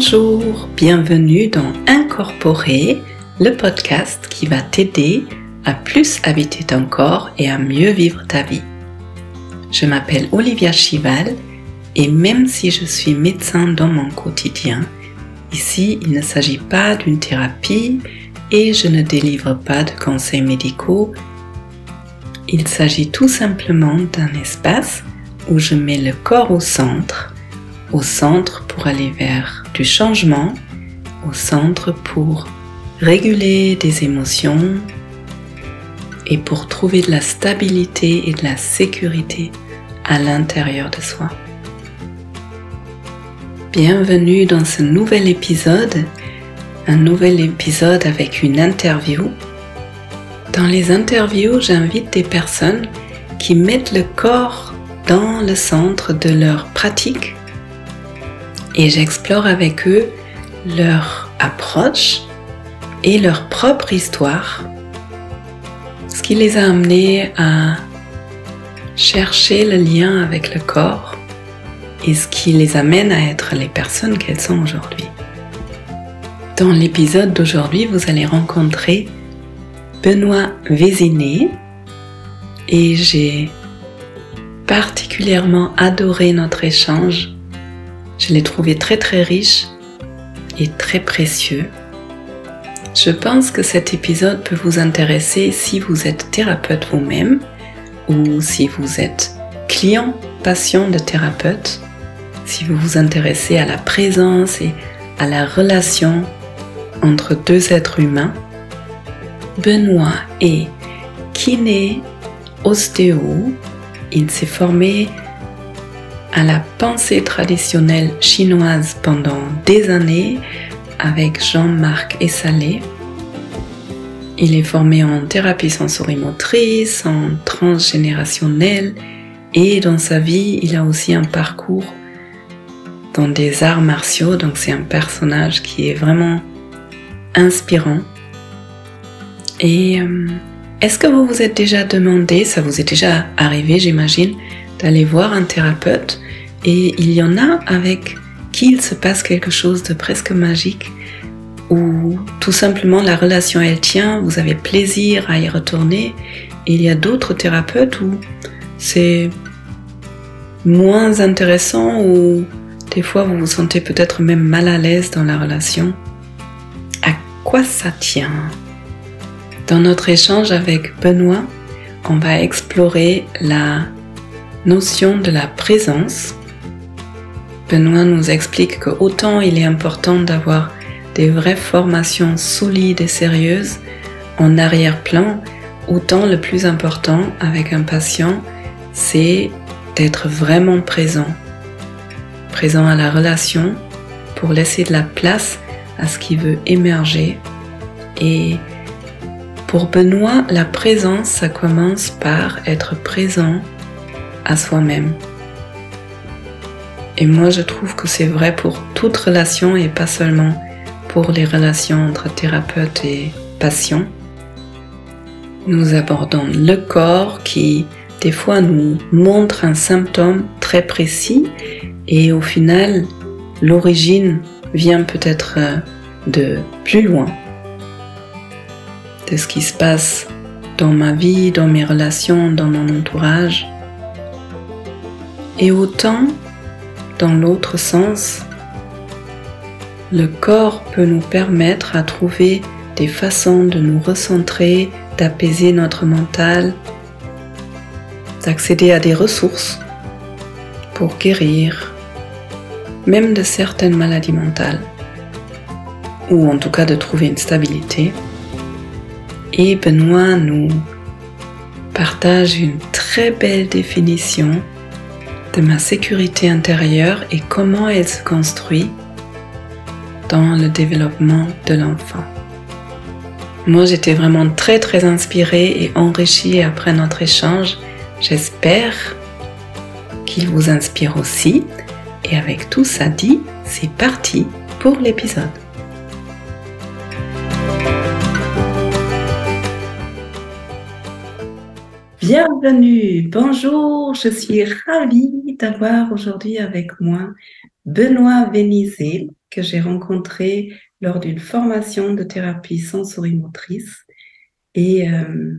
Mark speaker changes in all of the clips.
Speaker 1: Bonjour, bienvenue dans Incorporer, le podcast qui va t'aider à plus habiter ton corps et à mieux vivre ta vie. Je m'appelle Olivia Chival et même si je suis médecin dans mon quotidien, ici il ne s'agit pas d'une thérapie et je ne délivre pas de conseils médicaux. Il s'agit tout simplement d'un espace où je mets le corps au centre, au centre pour aller vers du changement, au centre pour réguler des émotions et pour trouver de la stabilité et de la sécurité à l'intérieur de soi. Bienvenue dans ce nouvel épisode, un nouvel épisode avec une interview. Dans les interviews, j'invite des personnes qui mettent le corps dans le centre de leur pratique et j'explore avec eux leur approche et leur propre histoire, ce qui les a amenés à chercher le lien avec le corps et ce qui les amène à être les personnes qu'elles sont aujourd'hui. Dans l'épisode d'aujourd'hui, vous allez rencontrer Benoît Véziné et j'ai particulièrement adoré notre échange. Je l'ai trouvé très très riche et très précieux. Je pense que cet épisode peut vous intéresser si vous êtes thérapeute vous-même ou si vous êtes client, patient de thérapeute, si vous vous intéressez à la présence et à la relation entre deux êtres humains. Benoît est kiné, ostéo. Il s'est formé à la pensée traditionnelle chinoise pendant des années avec Jean-Marc Essalé. Il est formé en thérapie sensorimotrice, en transgénérationnel et dans sa vie, il a aussi un parcours dans des arts martiaux, donc c'est un personnage qui est vraiment inspirant. Et euh, est-ce que vous vous êtes déjà demandé, ça vous est déjà arrivé j'imagine, d'aller voir un thérapeute et il y en a avec qui il se passe quelque chose de presque magique ou tout simplement la relation elle tient, vous avez plaisir à y retourner. Et il y a d'autres thérapeutes où c'est moins intéressant ou des fois vous vous sentez peut-être même mal à l'aise dans la relation. À quoi ça tient? Dans notre échange avec Benoît, on va explorer la notion de la présence. Benoît nous explique que autant il est important d'avoir des vraies formations solides et sérieuses en arrière-plan, autant le plus important avec un patient, c'est d'être vraiment présent. Présent à la relation pour laisser de la place à ce qui veut émerger. Et pour Benoît, la présence, ça commence par être présent à soi-même. Et moi, je trouve que c'est vrai pour toute relation et pas seulement pour les relations entre thérapeute et patient. Nous abordons le corps qui des fois nous montre un symptôme très précis et au final l'origine vient peut-être euh, de plus loin, de ce qui se passe dans ma vie, dans mes relations, dans mon entourage. Et autant, dans l'autre sens, le corps peut nous permettre à trouver des façons de nous recentrer, d'apaiser notre mental, d'accéder à des ressources pour guérir même de certaines maladies mentales, ou en tout cas de trouver une stabilité. Et Benoît nous partage une très belle définition ma sécurité intérieure et comment elle se construit dans le développement de l'enfant. Moi, j'étais vraiment très très inspirée et enrichie après notre échange. J'espère qu'il vous inspire aussi. Et avec tout ça dit, c'est parti pour l'épisode. Bienvenue, bonjour, je suis ravie d'avoir aujourd'hui avec moi Benoît Vénizé que j'ai rencontré lors d'une formation de thérapie sensorimotrice. Et euh,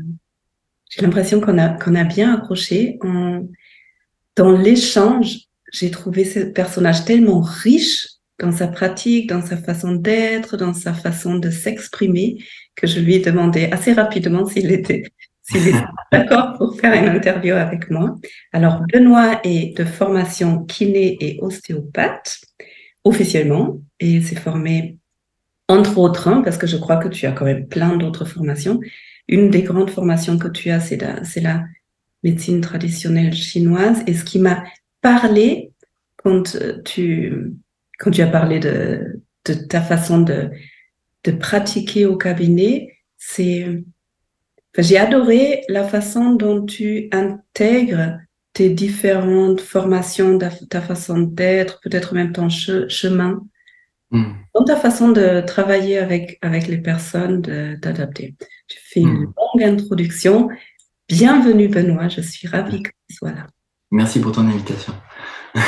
Speaker 1: j'ai l'impression qu'on a, qu'on a bien accroché. dans l'échange, j'ai trouvé ce personnage tellement riche dans sa pratique, dans sa façon d'être, dans sa façon de s'exprimer, que je lui ai demandé assez rapidement s'il était, s'il était d'accord pour faire une interview avec moi. Alors, Benoît est de formation kiné et ostéopathe, officiellement, et s'est formé entre autres, hein, parce que je crois que tu as quand même plein d'autres formations. Une des grandes formations que tu as, c'est la, c'est la médecine traditionnelle chinoise. Et ce qui m'a parlé quand tu, quand tu as parlé de, de ta façon de, de pratiquer au cabinet, c'est, j'ai adoré la façon dont tu intègres tes différentes formations, ta, façon d'être, peut-être même ton chemin Hmm. Dans ta façon de travailler avec, avec les personnes, d'adapter. Tu fais une hmm. longue introduction. Bienvenue Benoît, je suis ravie que tu sois là.
Speaker 2: Merci pour ton invitation.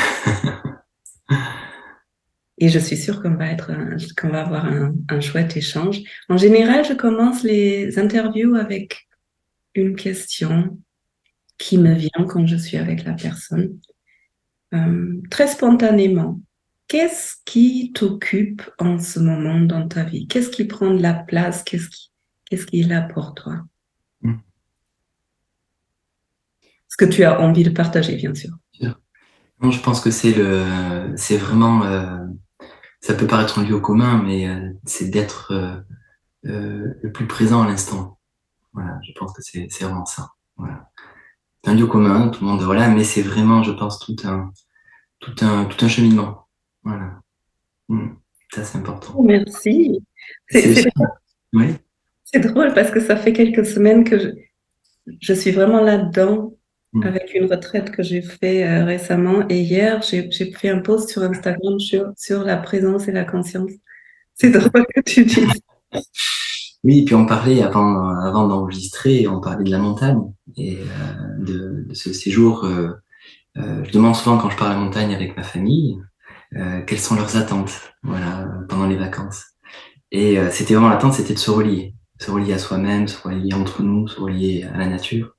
Speaker 1: Et je suis sûre qu'on va, être qu'on va avoir un, un, chouette échange. En général, je commence les interviews avec une question qui me vient quand je suis avec la personne, euh, très spontanément. Qu'est-ce qui t'occupe en ce moment dans ta vie? Qu'est-ce qui prend de la place? Qu'est-ce qui, qu'est-ce qui est là pour toi? Hmm. Ce que tu as envie de partager, bien sûr.
Speaker 2: je pense que c'est le, c'est vraiment, euh, ça peut paraître un lieu commun, mais euh, c'est d'être euh, le plus présent à l'instant. Voilà, je pense que c'est, vraiment ça. Voilà. C'est un lieu commun, tout le monde, voilà, mais c'est vraiment, je pense, tout un, tout un, tout un cheminement. Voilà. Hmm. Ça, c'est important.
Speaker 1: Merci. C'est drôle parce que ça fait quelques semaines que je, je suis vraiment là-dedans hmm. avec une retraite que j'ai fait euh, récemment. Et hier, j'ai fait un post sur Instagram sur, sur la présence et la conscience. C'est drôle que tu dises.
Speaker 2: Oui, puis on parlait avant, avant d'enregistrer, on parlait de la montagne et euh, de, de, ce séjour. Euh, euh, je demande souvent quand je parle à la montagne avec ma famille, quelles sont leurs attentes voilà, pendant les vacances. Et c'était vraiment l'attente, c'était de se relier, se relier à soi-même, se relier entre nous, se relier à la nature.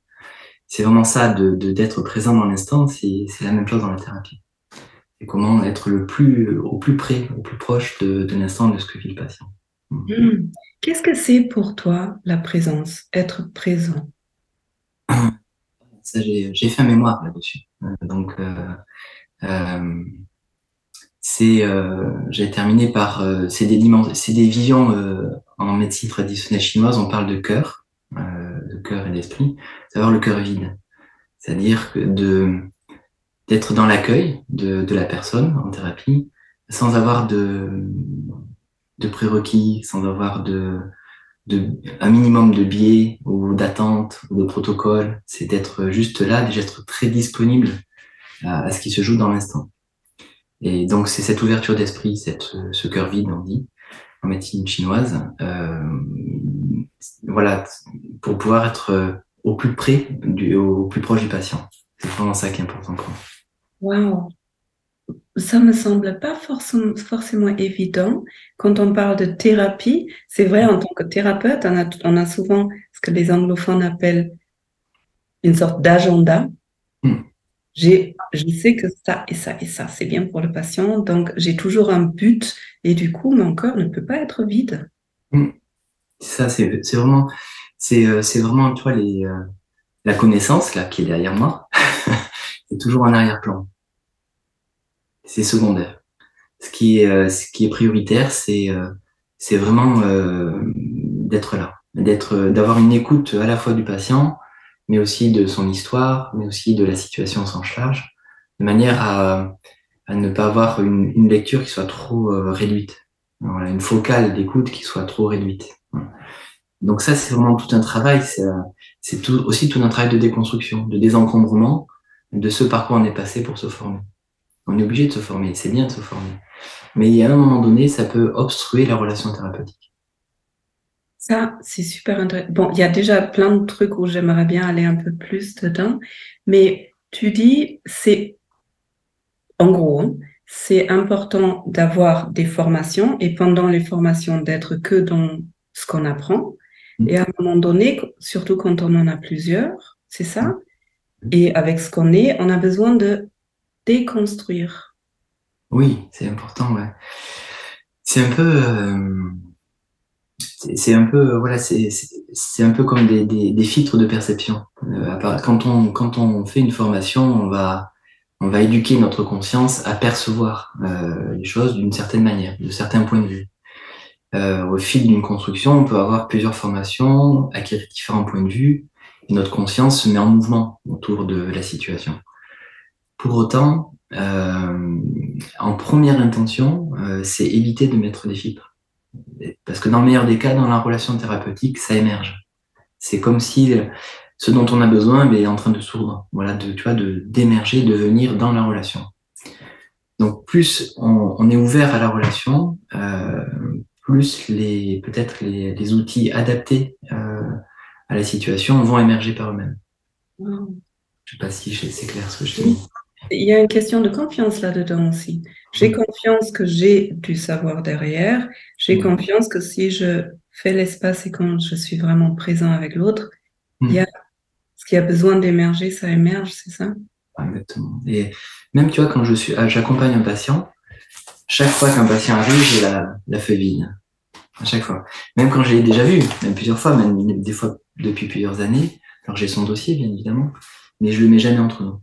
Speaker 2: C'est vraiment ça, de d'être présent dans l'instant, c'est la même chose dans la thérapie. C'est comment être le plus, au plus près, au plus proche de, de l'instant de ce que vit le patient.
Speaker 1: Hmm. Qu'est-ce que c'est pour toi la présence, être présent?
Speaker 2: J'ai fait un mémoire là-dessus. Euh, donc, euh, euh, c'est euh, j'ai terminé par c'est des c'est des visions en médecine traditionnelle chinoise on parle de cœur cœur et d'esprit savoir le cœur vide. C'est-à-dire de d'être dans l'accueil de, de la personne en thérapie sans avoir de de prérequis sans avoir de de un minimum de biais ou d'attente ou de protocole c'est d'être juste là déjà être très disponible à ce qui se joue dans l'instant. Et donc, c'est cette ouverture d'esprit, cette, ce cœur vide, on dit, en médecine chinoise, euh, voilà, pour pouvoir être euh, au plus près, du, au plus proche du patient. C'est vraiment ça qui est important pour
Speaker 1: moi. Waouh! Ça me semble pas forcément, forcément évident. Quand on parle de thérapie, c'est vrai, en tant que thérapeute, on a, on a souvent ce que les anglophones appellent une sorte d'agenda. Hmm j'ai, je sais que ça et ça et ça, c'est bien pour le patient. Donc, j'ai toujours un but et du coup, mon corps ne peut pas être vide.
Speaker 2: Mm. Ça, c'est, vraiment, c'est, euh, c'est vraiment, tu vois, les, euh, la connaissance, là, qui est derrière moi, c'est toujours en arrière-plan. C'est secondaire. Ce qui est, euh, ce qui est prioritaire, c'est, c'est vraiment d'être là, d'être, d'avoir une écoute à la fois du patient, mais aussi de son histoire, mais aussi de la situation sans charge, de manière à, à ne pas avoir une, une, lecture qui soit trop euh, réduite, voilà, une focale d'écoute qui soit trop réduite. Donc ça, c'est vraiment tout un travail, c'est aussi tout un travail de déconstruction, de désencombrement de ce par quoi on est passé pour se former. On est obligé de se former, c'est bien de se former. Mais a un moment donné, ça peut obstruer la relation thérapeutique.
Speaker 1: Ça, c'est super intéressant. Bon, il y a déjà plein de trucs où j'aimerais bien aller un peu plus dedans, mais tu dis, c'est, en gros, hein, c'est important d'avoir des formations et pendant les formations d'être que dans ce qu'on apprend.
Speaker 2: Mm.
Speaker 1: Et à un moment donné, surtout quand on en a plusieurs, c'est ça.
Speaker 2: Mm.
Speaker 1: Et avec ce qu'on est, on a besoin de déconstruire.
Speaker 2: Oui, c'est important, ouais. C'est un peu, euh, c'est un peu, voilà, c'est un peu comme des, des, des filtres de perception. Euh, quand on quand on fait une formation, on va on va éduquer notre conscience à percevoir euh, les choses d'une certaine manière, de certains points de vue. Euh, au fil d'une construction, on peut avoir plusieurs formations, acquérir différents points de vue, et notre conscience se met en mouvement autour de la situation. Pour autant, euh, en première intention, euh, c'est éviter de mettre des filtres. Parce que dans le meilleur des cas, dans la relation thérapeutique, ça émerge. C'est comme si ce dont on a besoin ben, est en train de s'ouvrir, voilà, de, tu vois, de d'émerger, de venir dans la relation. Donc plus on, est ouvert à la relation, plus les peut-être les, les outils adaptés euh, à la situation vont émerger par eux-mêmes.
Speaker 1: Wow.
Speaker 2: Je sais pas si c'est clair ce que je te dis.
Speaker 1: Il y a une question de confiance là-dedans aussi. J'ai confiance que j'ai du savoir derrière. J'ai
Speaker 2: Mm.
Speaker 1: confiance que si je fais l'espace et quand je suis vraiment présent avec l'autre,
Speaker 2: Mm.
Speaker 1: il y a ce qui a besoin d'émerger, ça émerge, c'est ça?
Speaker 2: Exactement. Et même, tu vois, quand je suis, ah, j'accompagne un patient, chaque fois qu'un patient arrive, j'ai la, la feuille vide. À chaque fois. Même quand je l'ai déjà vu, même plusieurs fois, même des fois depuis plusieurs années. Alors j'ai son dossier, bien évidemment, mais je le mets jamais entre nous.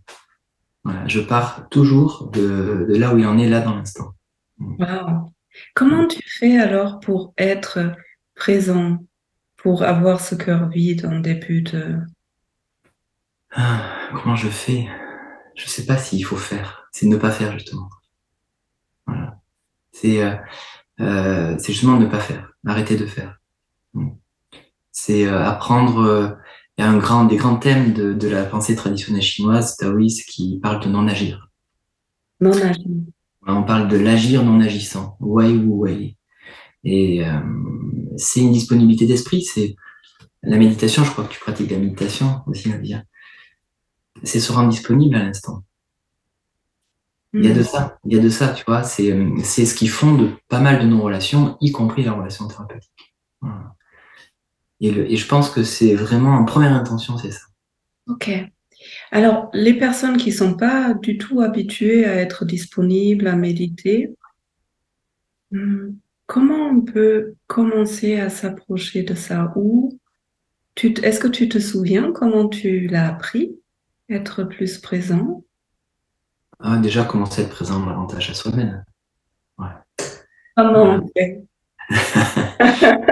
Speaker 2: Voilà. Je pars toujours de, de là où il en est, là, dans l'instant.
Speaker 1: Wow. Comment tu fais alors pour être présent, pour avoir ce cœur vide en début de...
Speaker 2: Ah, comment je fais? Je sais pas s'il faut faire. C'est ne pas faire, justement. Voilà. C'est euh, euh, c'est justement ne pas faire. Arrêter de faire. Mm. C'est euh, apprendre. euh, Il y a un grand, des grands thèmes de, de la pensée traditionnelle chinoise, taoïste, qui parlent de non-agir.
Speaker 1: non agir?
Speaker 2: On parle de l'agir non agissant, wei wu wei. Et euh, c'est une disponibilité d'esprit. C'est la méditation. Je crois que tu pratiques la méditation aussi, Nadia. C'est se rendre disponible à l'instant. Il y a de ça, il y a de ça, tu vois. C'est euh, c'est ce qui fonde pas mal de nos relations, y compris la relation thérapeutique. Voilà. Et, le, et je pense que c'est vraiment en première intention, c'est ça.
Speaker 1: Ok. Alors, les personnes qui sont pas du tout habituées à être disponibles, à méditer, hmm, comment on peut commencer à s'approcher de ça? Ou est-ce que tu te souviens comment tu l'as appris, être plus présent?
Speaker 2: Ah, déjà, commencer à être présent davantage à soi-même. Ouais.
Speaker 1: on fait?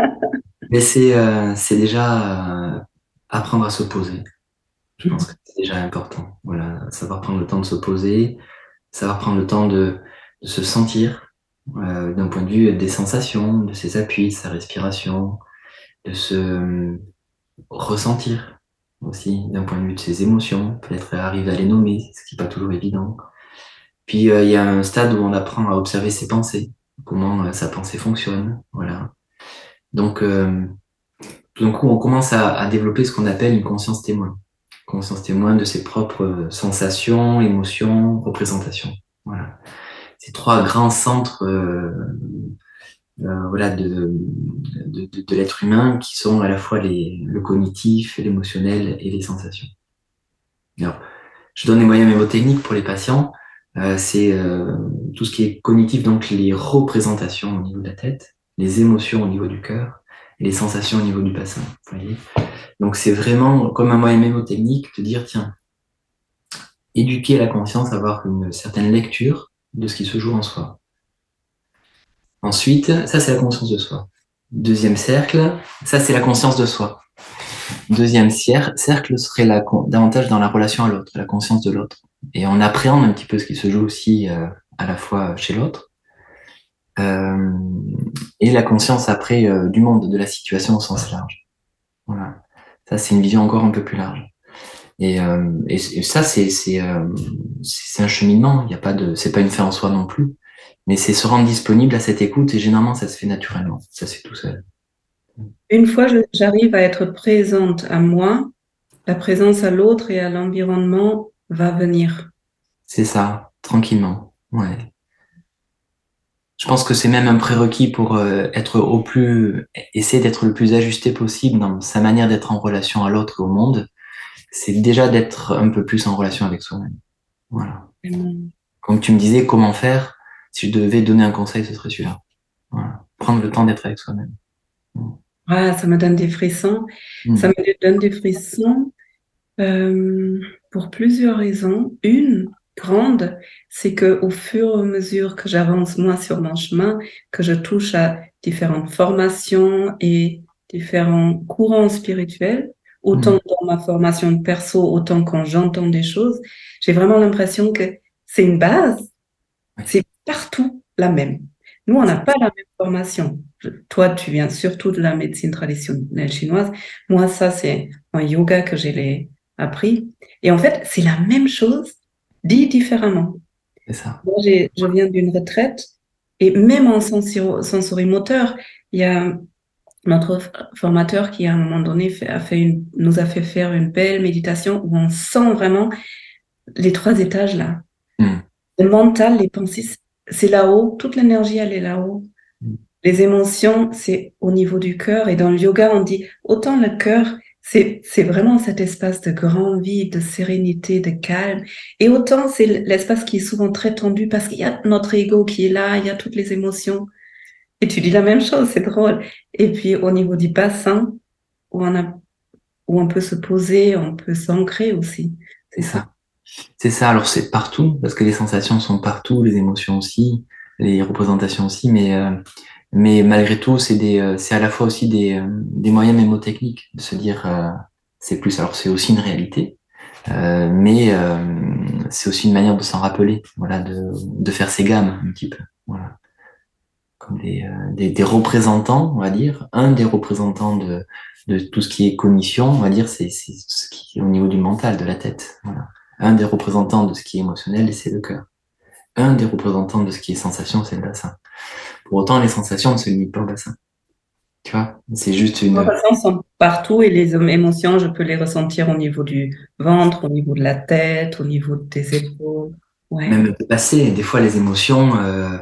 Speaker 2: Mais c'est euh, c'est déjà euh, apprendre à se poser. Je pense que c'est déjà important. Voilà, savoir prendre le temps de se poser, savoir prendre le temps de, de se sentir euh, d'un point de vue des sensations, de ses appuis, de sa respiration, de se ressentir aussi d'un point de vue de ses émotions, peut-être arriver à les nommer, ce qui n'est pas toujours évident. Puis euh, il y a un stade où on apprend à observer ses pensées, comment euh, sa pensée fonctionne, voilà. Donc euh, tout d'un coup on commence à, développer ce qu'on appelle une conscience témoin, conscience témoin de ses propres sensations, émotions, représentations, voilà. Ces trois grands centres euh, euh, voilà, de, de, de, de l'être humain qui sont à la fois les, le cognitif, l'émotionnel et les sensations. Alors, je donne des moyens mémotechniques pour les patients. Euh, c'est euh, tout ce qui est cognitif, donc les représentations au niveau de la tête, les émotions au niveau du cœur les sensations au niveau du bassin. Donc c'est vraiment comme un moyen mémotechnique de dire, tiens, éduquer la conscience, avoir une certaine lecture de ce qui se joue en soi. Ensuite, ça c'est la conscience de soi. Deuxième cercle, ça c'est la conscience de soi. Deuxième cer- cercle serait davantage dans la relation à l'autre, la conscience de l'autre. Et on appréhende un petit peu ce qui se joue aussi euh, à la fois chez l'autre. Euh, et la conscience après euh, du monde, de la situation au sens large. Voilà. Ça c'est une vision encore un peu plus large. Et, et, ça c'est un cheminement. Il y a pas de, c'est pas une fin en soi non plus. Mais c'est se rendre disponible à cette écoute et généralement ça se fait naturellement, ça se fait tout seul.
Speaker 1: Une fois je- j'arrive à être présente à moi, la présence à l'autre et à l'environnement va venir.
Speaker 2: C'est ça, tranquillement. Ouais. je pense que c'est même un prérequis pour euh, être au plus, essayer d'être le plus ajusté possible dans sa manière d'être en relation à l'autre et au monde. C'est déjà d'être un peu plus en relation avec soi-même. Voilà. Comme tu me disais, comment faire? Si je devais donner un conseil, ce serait celui-là. Voilà. Prendre le temps d'être avec soi-même.
Speaker 1: Ah, ça me donne des frissons. Mm. Ça me donne des frissons euh, pour plusieurs raisons. Une grande, c'est que au fur et à mesure que j'avance moi sur mon chemin, que je touche à différentes formations et différents courants spirituels, autant mm. dans ma formation perso, autant quand j'entends des choses, j'ai vraiment l'impression que c'est une base, c'est partout la même. Nous, on n'a pas la même formation. Toi, tu viens surtout de la médecine traditionnelle chinoise. Moi, ça, c'est un yoga que j'ai appris. Et en fait, c'est la même chose, dit différemment.
Speaker 2: C'est ça.
Speaker 1: Moi, je viens d'une retraite et même en sensorimoteur, il y a notre formateur qui, à un moment donné, a fait une, nous a fait faire une belle méditation où on sent vraiment les trois étages là. Hmm. Le mental, les pensées, c'est là-haut, toute l'énergie, elle est là-haut. Hmm. Les émotions, c'est au niveau du cœur. Et dans le yoga, on dit autant le cœur, c'est, vraiment cet espace de grand vide, de sérénité, de calme. Et autant c'est l'espace qui est souvent très tendu parce qu'il y a notre ego qui est là, il y a toutes les émotions. Et tu dis la même chose, c'est drôle. Et puis au niveau du bassin, où on, a, où on peut se poser, on peut s'ancrer aussi.
Speaker 2: C'est ça. C'est ça. Alors c'est partout, parce que les sensations sont partout, les émotions aussi, les représentations aussi, mais euh, mais malgré tout, c'est des, euh, c'est à la fois aussi des, euh, des moyens mémotechniques de se dire, c'est plus. Alors c'est aussi une réalité, mais c'est aussi une manière de s'en rappeler, voilà, de, de faire ses gammes un petit peu, voilà comme des, des, des, représentants, on va dire. Un des représentants de, de tout ce qui est cognition, on va dire, c'est ce qui est au niveau du mental, de la tête. Voilà. Un des représentants de ce qui est émotionnel, c'est le cœur. Un des représentants de ce qui est sensation, c'est le bassin. Pour autant, les sensations ne se limitent pas au bassin. Tu vois, c'est juste une.
Speaker 1: Les sensations sont partout et les émotions, je peux les ressentir au niveau du ventre, au niveau de la tête, au niveau des épaules.
Speaker 2: Ouais. Même dépasser. Des fois, les émotions, euh,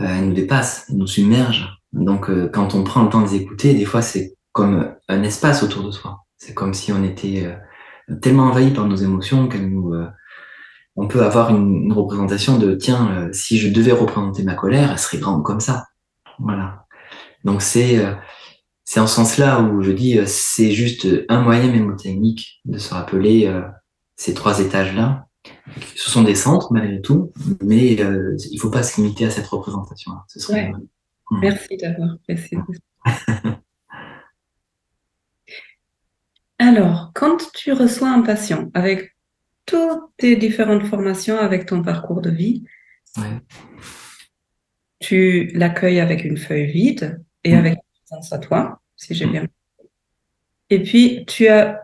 Speaker 2: euh, elles nous dépassent, elles nous submergent. Donc, euh, quand on prend le temps de les écouter, des fois, c'est comme un espace autour de soi. C'est comme si on était euh, tellement envahi par nos émotions qu'elles nous, euh, on peut avoir une, une représentation de tiens, euh, si je devais représenter ma colère, elle serait grande comme ça. Voilà. Donc c'est euh, c'est en ce sens-là où je dis c'est juste un moyen mémotechnique de se rappeler ces trois étages-là. Ce sont des centres malgré tout, mais il faut pas se limiter à cette représentation-là.
Speaker 1: Ouais. Merci d'avoir précisé. Alors, quand tu reçois un patient avec toutes tes différentes formations, avec ton parcours de vie, tu l'accueilles avec une feuille vide et mm. avec une présence à toi, si j'ai mm. bien Et puis, tu as,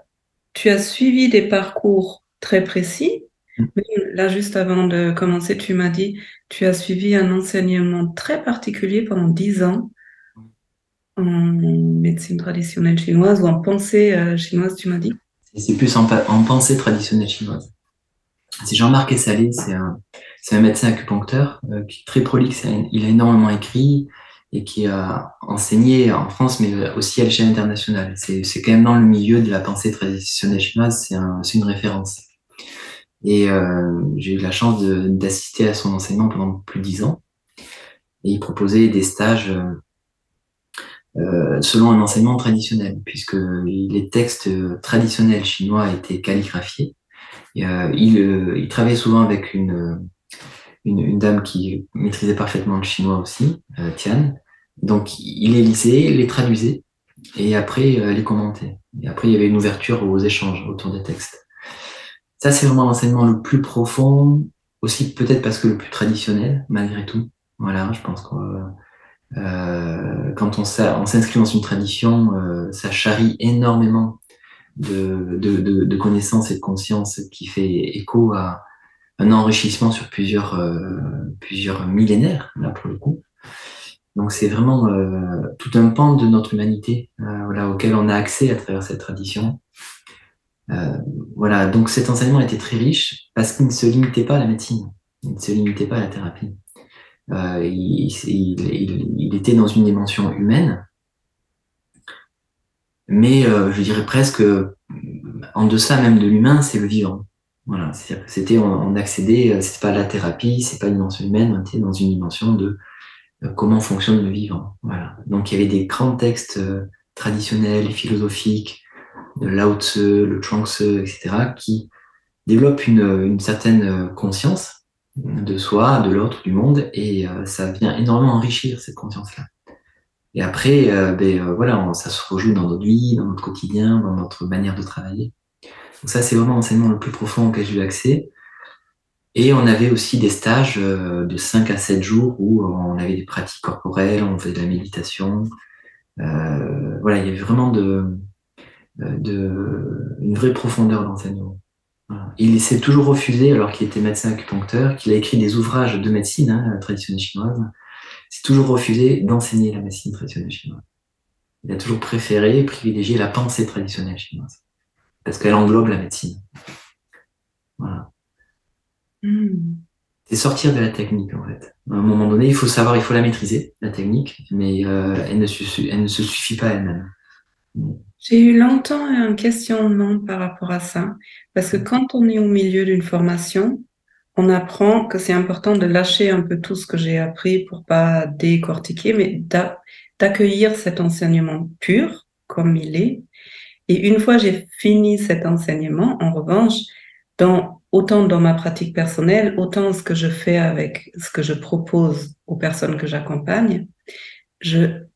Speaker 1: tu as suivi des parcours très précis. Mm. Là, juste avant de commencer, tu m'as dit, tu as suivi un enseignement très particulier pendant dix ans en médecine traditionnelle chinoise ou en pensée euh, chinoise, tu m'as dit?
Speaker 2: C'est plus en, pensée traditionnelle chinoise. C'est Jean-Marc Essalé, c'est un, un, médecin acupuncteur euh, qui est très prolixe, il a énormément écrit et qui a enseigné en France, mais aussi à l'échelle internationale. C'est quand même dans le milieu de la pensée traditionnelle chinoise, c'est une référence. Et euh, j'ai eu la chance d'assister à son enseignement pendant plus de dix ans. Et il proposait des stages euh, selon un enseignement traditionnel, puisque les textes traditionnels chinois étaient calligraphiés. Il, il, travaillait souvent avec une, une, dame qui maîtrisait parfaitement le chinois aussi, Tian. Donc il les lisait, les traduisait, et après les commentait. Et après il y avait une ouverture aux échanges autour des textes. Ça c'est vraiment l'enseignement le plus profond, aussi peut-être parce que le plus traditionnel malgré tout. Voilà, je pense que euh, quand on, s'inscrit dans une tradition, euh, ça charrie énormément de, de, connaissances et de conscience qui fait écho à un enrichissement sur plusieurs, euh, plusieurs millénaires, là pour le coup. Donc c'est vraiment euh, tout un pan de notre humanité euh, auquel on a accès à travers cette tradition. voilà, donc cet enseignement était très riche parce qu'il ne se limitait pas à la médecine, il ne se limitait pas à la thérapie. Il, était dans une dimension humaine, mais je dirais presque en deçà même de l'humain, c'est le vivant. Voilà, c'était on, on accédait, c'est pas la thérapie, c'est pas une dimension humaine, on était dans une dimension de comment fonctionne le vivant. Voilà. Donc il y avait des grands textes traditionnels, philosophiques, de Lao Tzu, le Chuang Tzu, etc., qui développent une, certaine conscience de soi, de l'autre, du monde, et euh, ça vient énormément enrichir cette conscience-là. Et après, euh, ben, euh, voilà, ça se rejoue dans notre vie, dans notre quotidien, dans notre manière de travailler. Donc ça, c'est vraiment l'enseignement le plus profond auquel j'ai eu accès. Et on avait aussi des stages de 5 à 7 jours où on avait des pratiques corporelles, on faisait de la méditation. voilà, il y avait vraiment de, de, une vraie profondeur d'enseignement. Il s'est toujours refusé, alors qu'il était médecin acupuncteur, qu'il a écrit des ouvrages de médecine hein, traditionnelle chinoise, s'est toujours refusé d'enseigner la médecine traditionnelle chinoise. Il a toujours préféré privilégier la pensée traditionnelle chinoise, parce qu'elle englobe la médecine. Voilà. Hmm. C'est sortir de la technique, en fait. À un moment donné, il faut savoir, il faut la maîtriser, la technique, mais euh, elle, ne elle, ne se suffit pas elle-même.
Speaker 1: J'ai eu longtemps un questionnement par rapport à ça, parce que quand on est au milieu d'une formation, on apprend que c'est important de lâcher un peu tout ce que j'ai appris pour pas décortiquer, mais d'accueillir cet enseignement pur comme il est. Et une fois j'ai fini cet enseignement, en revanche, dans, autant dans ma pratique personnelle, autant ce que je fais avec ce que je propose aux personnes que j'accompagne, je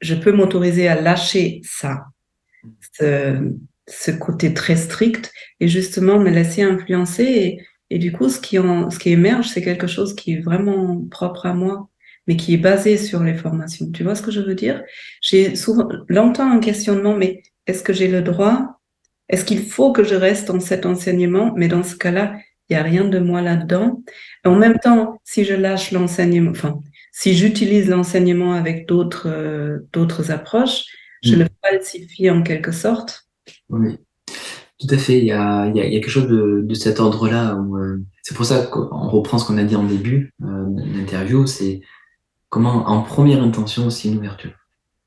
Speaker 1: je peux m'autoriser à lâcher ça, ce, ce, côté très strict, et justement me laisser influencer. Et, du coup, ce qui, ce qui émerge, c'est quelque chose qui est vraiment propre à moi, mais qui est basé sur les formations. Tu vois ce que je veux dire? J'ai souvent longtemps un questionnement, mais est-ce que j'ai le droit? Est-ce qu'il faut que je reste dans cet enseignement? Mais dans ce cas-là, il n'y a rien de moi là-dedans. En même temps, si je lâche l'enseignement, enfin, si j'utilise l'enseignement avec d'autres euh, d'autres approches, je mm. le falsifie en quelque sorte.
Speaker 2: Oui, tout à fait. Il y a, il y a, il y a quelque chose de, de cet ordre-là. Euh, c'est pour ça qu'on reprend ce qu'on a dit en début euh, de l'interview, c'est comment en première intention, c'est une ouverture.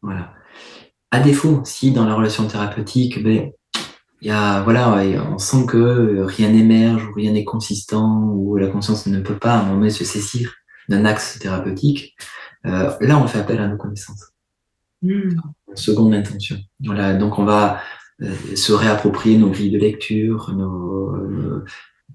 Speaker 2: Voilà. À défaut, si dans la relation thérapeutique, ben, y a, voilà, on sent que rien n'émerge ou rien n'est consistant ou la conscience ne peut pas à un moment donné se saisir d'un axe thérapeutique, euh, là, on fait appel à nos connaissances. Mmh. Seconde intention. Voilà, donc on va euh, se réapproprier nos grilles de lecture, nos,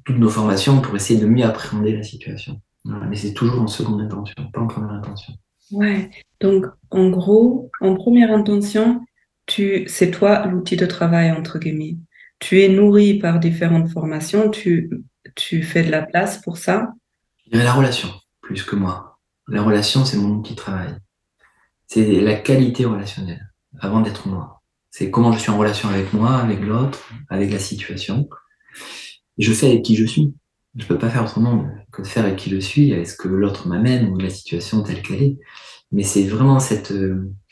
Speaker 2: toutes nos formations pour essayer de mieux appréhender la situation. mais c'est toujours en seconde intention, pas en première intention.
Speaker 1: Ouais. Donc, en gros, en première intention, tu, c'est toi l'outil de travail entre guillemets. Tu es nourri par différentes formations, tu, tu fais de la place pour ça.
Speaker 2: La relation plus que moi. La relation, c'est mon outil de travail. C'est la qualité relationnelle, avant d'être moi. C'est comment je suis en relation avec moi, avec l'autre, avec la situation. je fais avec qui je suis. Je peux pas faire autrement que de faire avec qui je suis, avec ce que l'autre m'amène ou la situation telle qu'elle est? Mais c'est vraiment cette,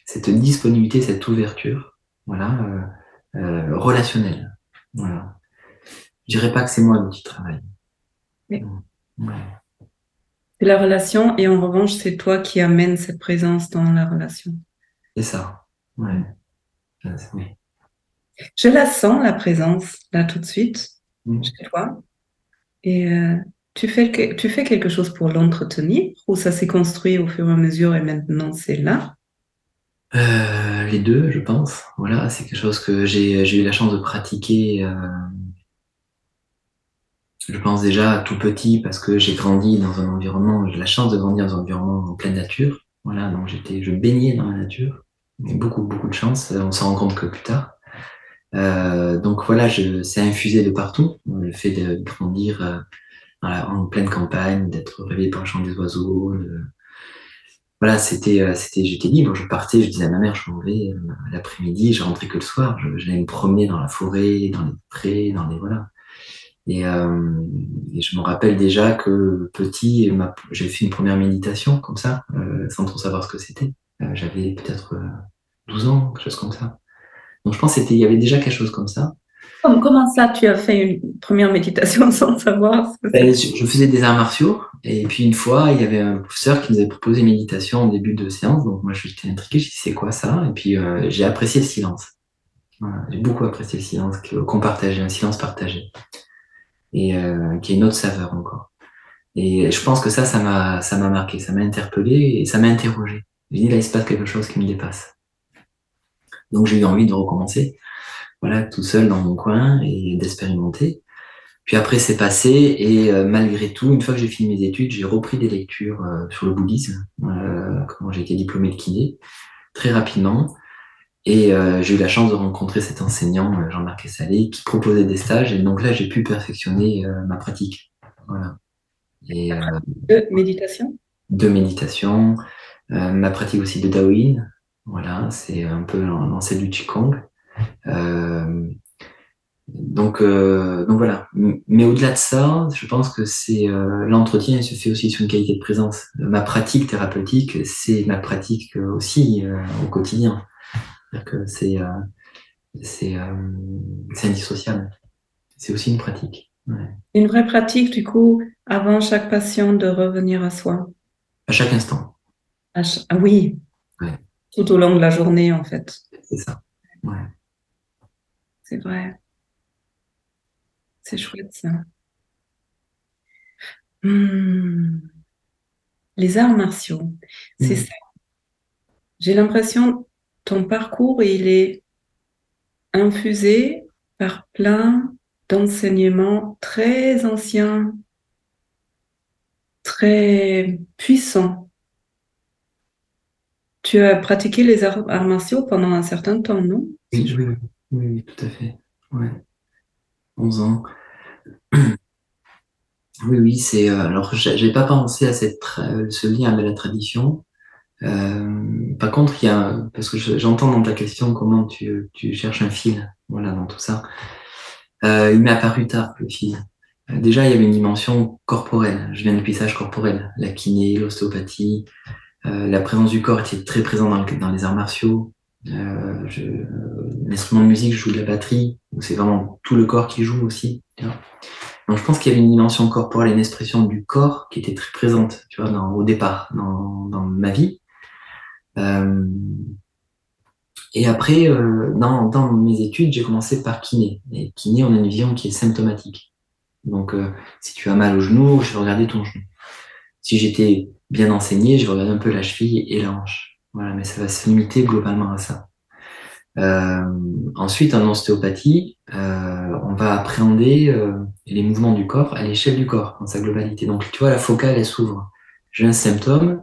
Speaker 2: cette disponibilité, cette ouverture, voilà, euh, euh, relationnelle. Voilà. Je dirais pas que c'est moi l'outil de travail.
Speaker 1: Ouais. C'est la relation et en revanche, c'est toi qui amènes cette présence dans la relation.
Speaker 2: C'est ça. Ouais.
Speaker 1: Je la sens, la présence, là tout de suite, mm. chez toi. Et euh, tu, fais tu fais quelque chose pour l'entretenir ou ça s'est construit au fur et à mesure et maintenant c'est là?
Speaker 2: Euh, Les deux, je pense. Voilà, c'est quelque chose que j'ai eu la chance de pratiquer euh, je pense déjà tout petit parce que j'ai grandi dans un environnement, j'ai la chance de grandir dans un environnement en pleine nature. Voilà, donc j'étais, je baignais dans la nature. Beaucoup, beaucoup de chance. On s'en rend compte que plus tard. Euh, donc voilà, c'est infusé de partout. Le fait de grandir euh, en pleine campagne, d'être réveillé par le chant des oiseaux. Voilà, c'était, euh, c'était, j'étais libre. Je partais, je disais à ma mère, je m'en vais euh, l'après-midi, je rentrais que le soir. J'allais me promener dans la forêt, dans les prés, dans les voilà. Et, euh, je me rappelle déjà que petit, j'ai fait une première méditation comme ça, euh, sans trop savoir ce que c'était. Euh, J'avais peut-être 12 euh, ans, quelque chose comme ça. Donc je pense qu'il y avait déjà quelque chose comme ça.
Speaker 1: Comment ça, tu as fait une première méditation sans savoir
Speaker 2: ben, Je faisais des arts martiaux Et puis une fois, il y avait un professeur qui nous avait proposé une méditation en début de séance. Donc moi, j'étais intrigué, je dit c'est quoi ça? Et puis euh, j'ai apprécié le silence. j'ai beaucoup apprécié le silence qu'on partageait, un silence partagé. Et euh, qui a une autre saveur encore. Et je pense que ça, ça m'a, ça m'a marqué, ça m'a interpellé et ça m'a interrogé. J'ai dit là, il se passe quelque chose qui me dépasse. Donc j'ai eu envie de recommencer, voilà, tout seul dans mon coin et d'expérimenter. Puis après, c'est passé et euh, malgré tout, une fois que j'ai fini mes études, j'ai repris des lectures euh, sur le bouddhisme. Euh, comment j'ai été diplômé de kiné très rapidement. Et j'ai eu la chance de rencontrer cet enseignant, Jean-Marc Salé, qui proposait des stages. Et donc là, j'ai pu perfectionner ma pratique. Voilà.
Speaker 1: Et, de méditation?
Speaker 2: De méditation. ma pratique aussi de Daoyin. Voilà, c'est un peu l'ancêtre du Qigong. Euh, donc, euh, donc voilà. Mais au-delà de ça, je pense que c'est euh, l'entretien, se fait aussi sur une qualité de présence. Ma pratique thérapeutique, c'est ma pratique aussi au quotidien. C'est c'est indissociable. C'est aussi une pratique.
Speaker 1: Une vraie pratique, du coup, avant chaque patient de revenir à soi?
Speaker 2: À chaque instant.
Speaker 1: Ah oui. Tout au long de la journée, en fait.
Speaker 2: C'est ça. Ouais.
Speaker 1: C'est vrai. C'est chouette ça. Hmm. Les arts martiaux, c'est hmm. ça. J'ai l'impression ton parcours, il est infusé par plein d'enseignements très anciens, très puissants. Tu as pratiqué les arts, martiaux pendant un certain temps, non?
Speaker 2: Oui, oui, oui, tout à fait. Ouais. 11 ans. Oui, oui, c'est. Euh, alors, j'ai pas pensé à cette, ce lien avec la tradition. Euh, par contre, il y a, parce que j'entends dans ta question comment tu, tu cherches un fil, voilà, dans tout ça. Euh, il m'est apparu tard le fil. déjà, il y avait une dimension corporelle. Je viens du plissage corporel, la kiné, l'ostéopathie. La présence du corps était très présente dans, les arts martiaux. Euh, je, l'instrument de musique, je joue de la batterie, c'est vraiment tout le corps qui joue aussi. Donc je pense qu'il y avait une dimension corporelle, une expression du corps qui était très présente, tu vois, au départ, dans, ma vie. Euh, et après, euh, dans, mes études, j'ai commencé par kiné. Et kiné, on a une vision qui est symptomatique. Donc, euh, si tu as mal au genou, je vais regarder ton genou. Si j'étais bien enseigné, je vais regarder un peu la cheville et la. Voilà, mais ça va se limiter globalement à ça. Euh, ensuite, en ostéopathie, euh, on va appréhender euh, les mouvements du corps à l'échelle du corps, dans sa globalité. Donc, tu vois, la focale, elle s'ouvre. J'ai un symptôme,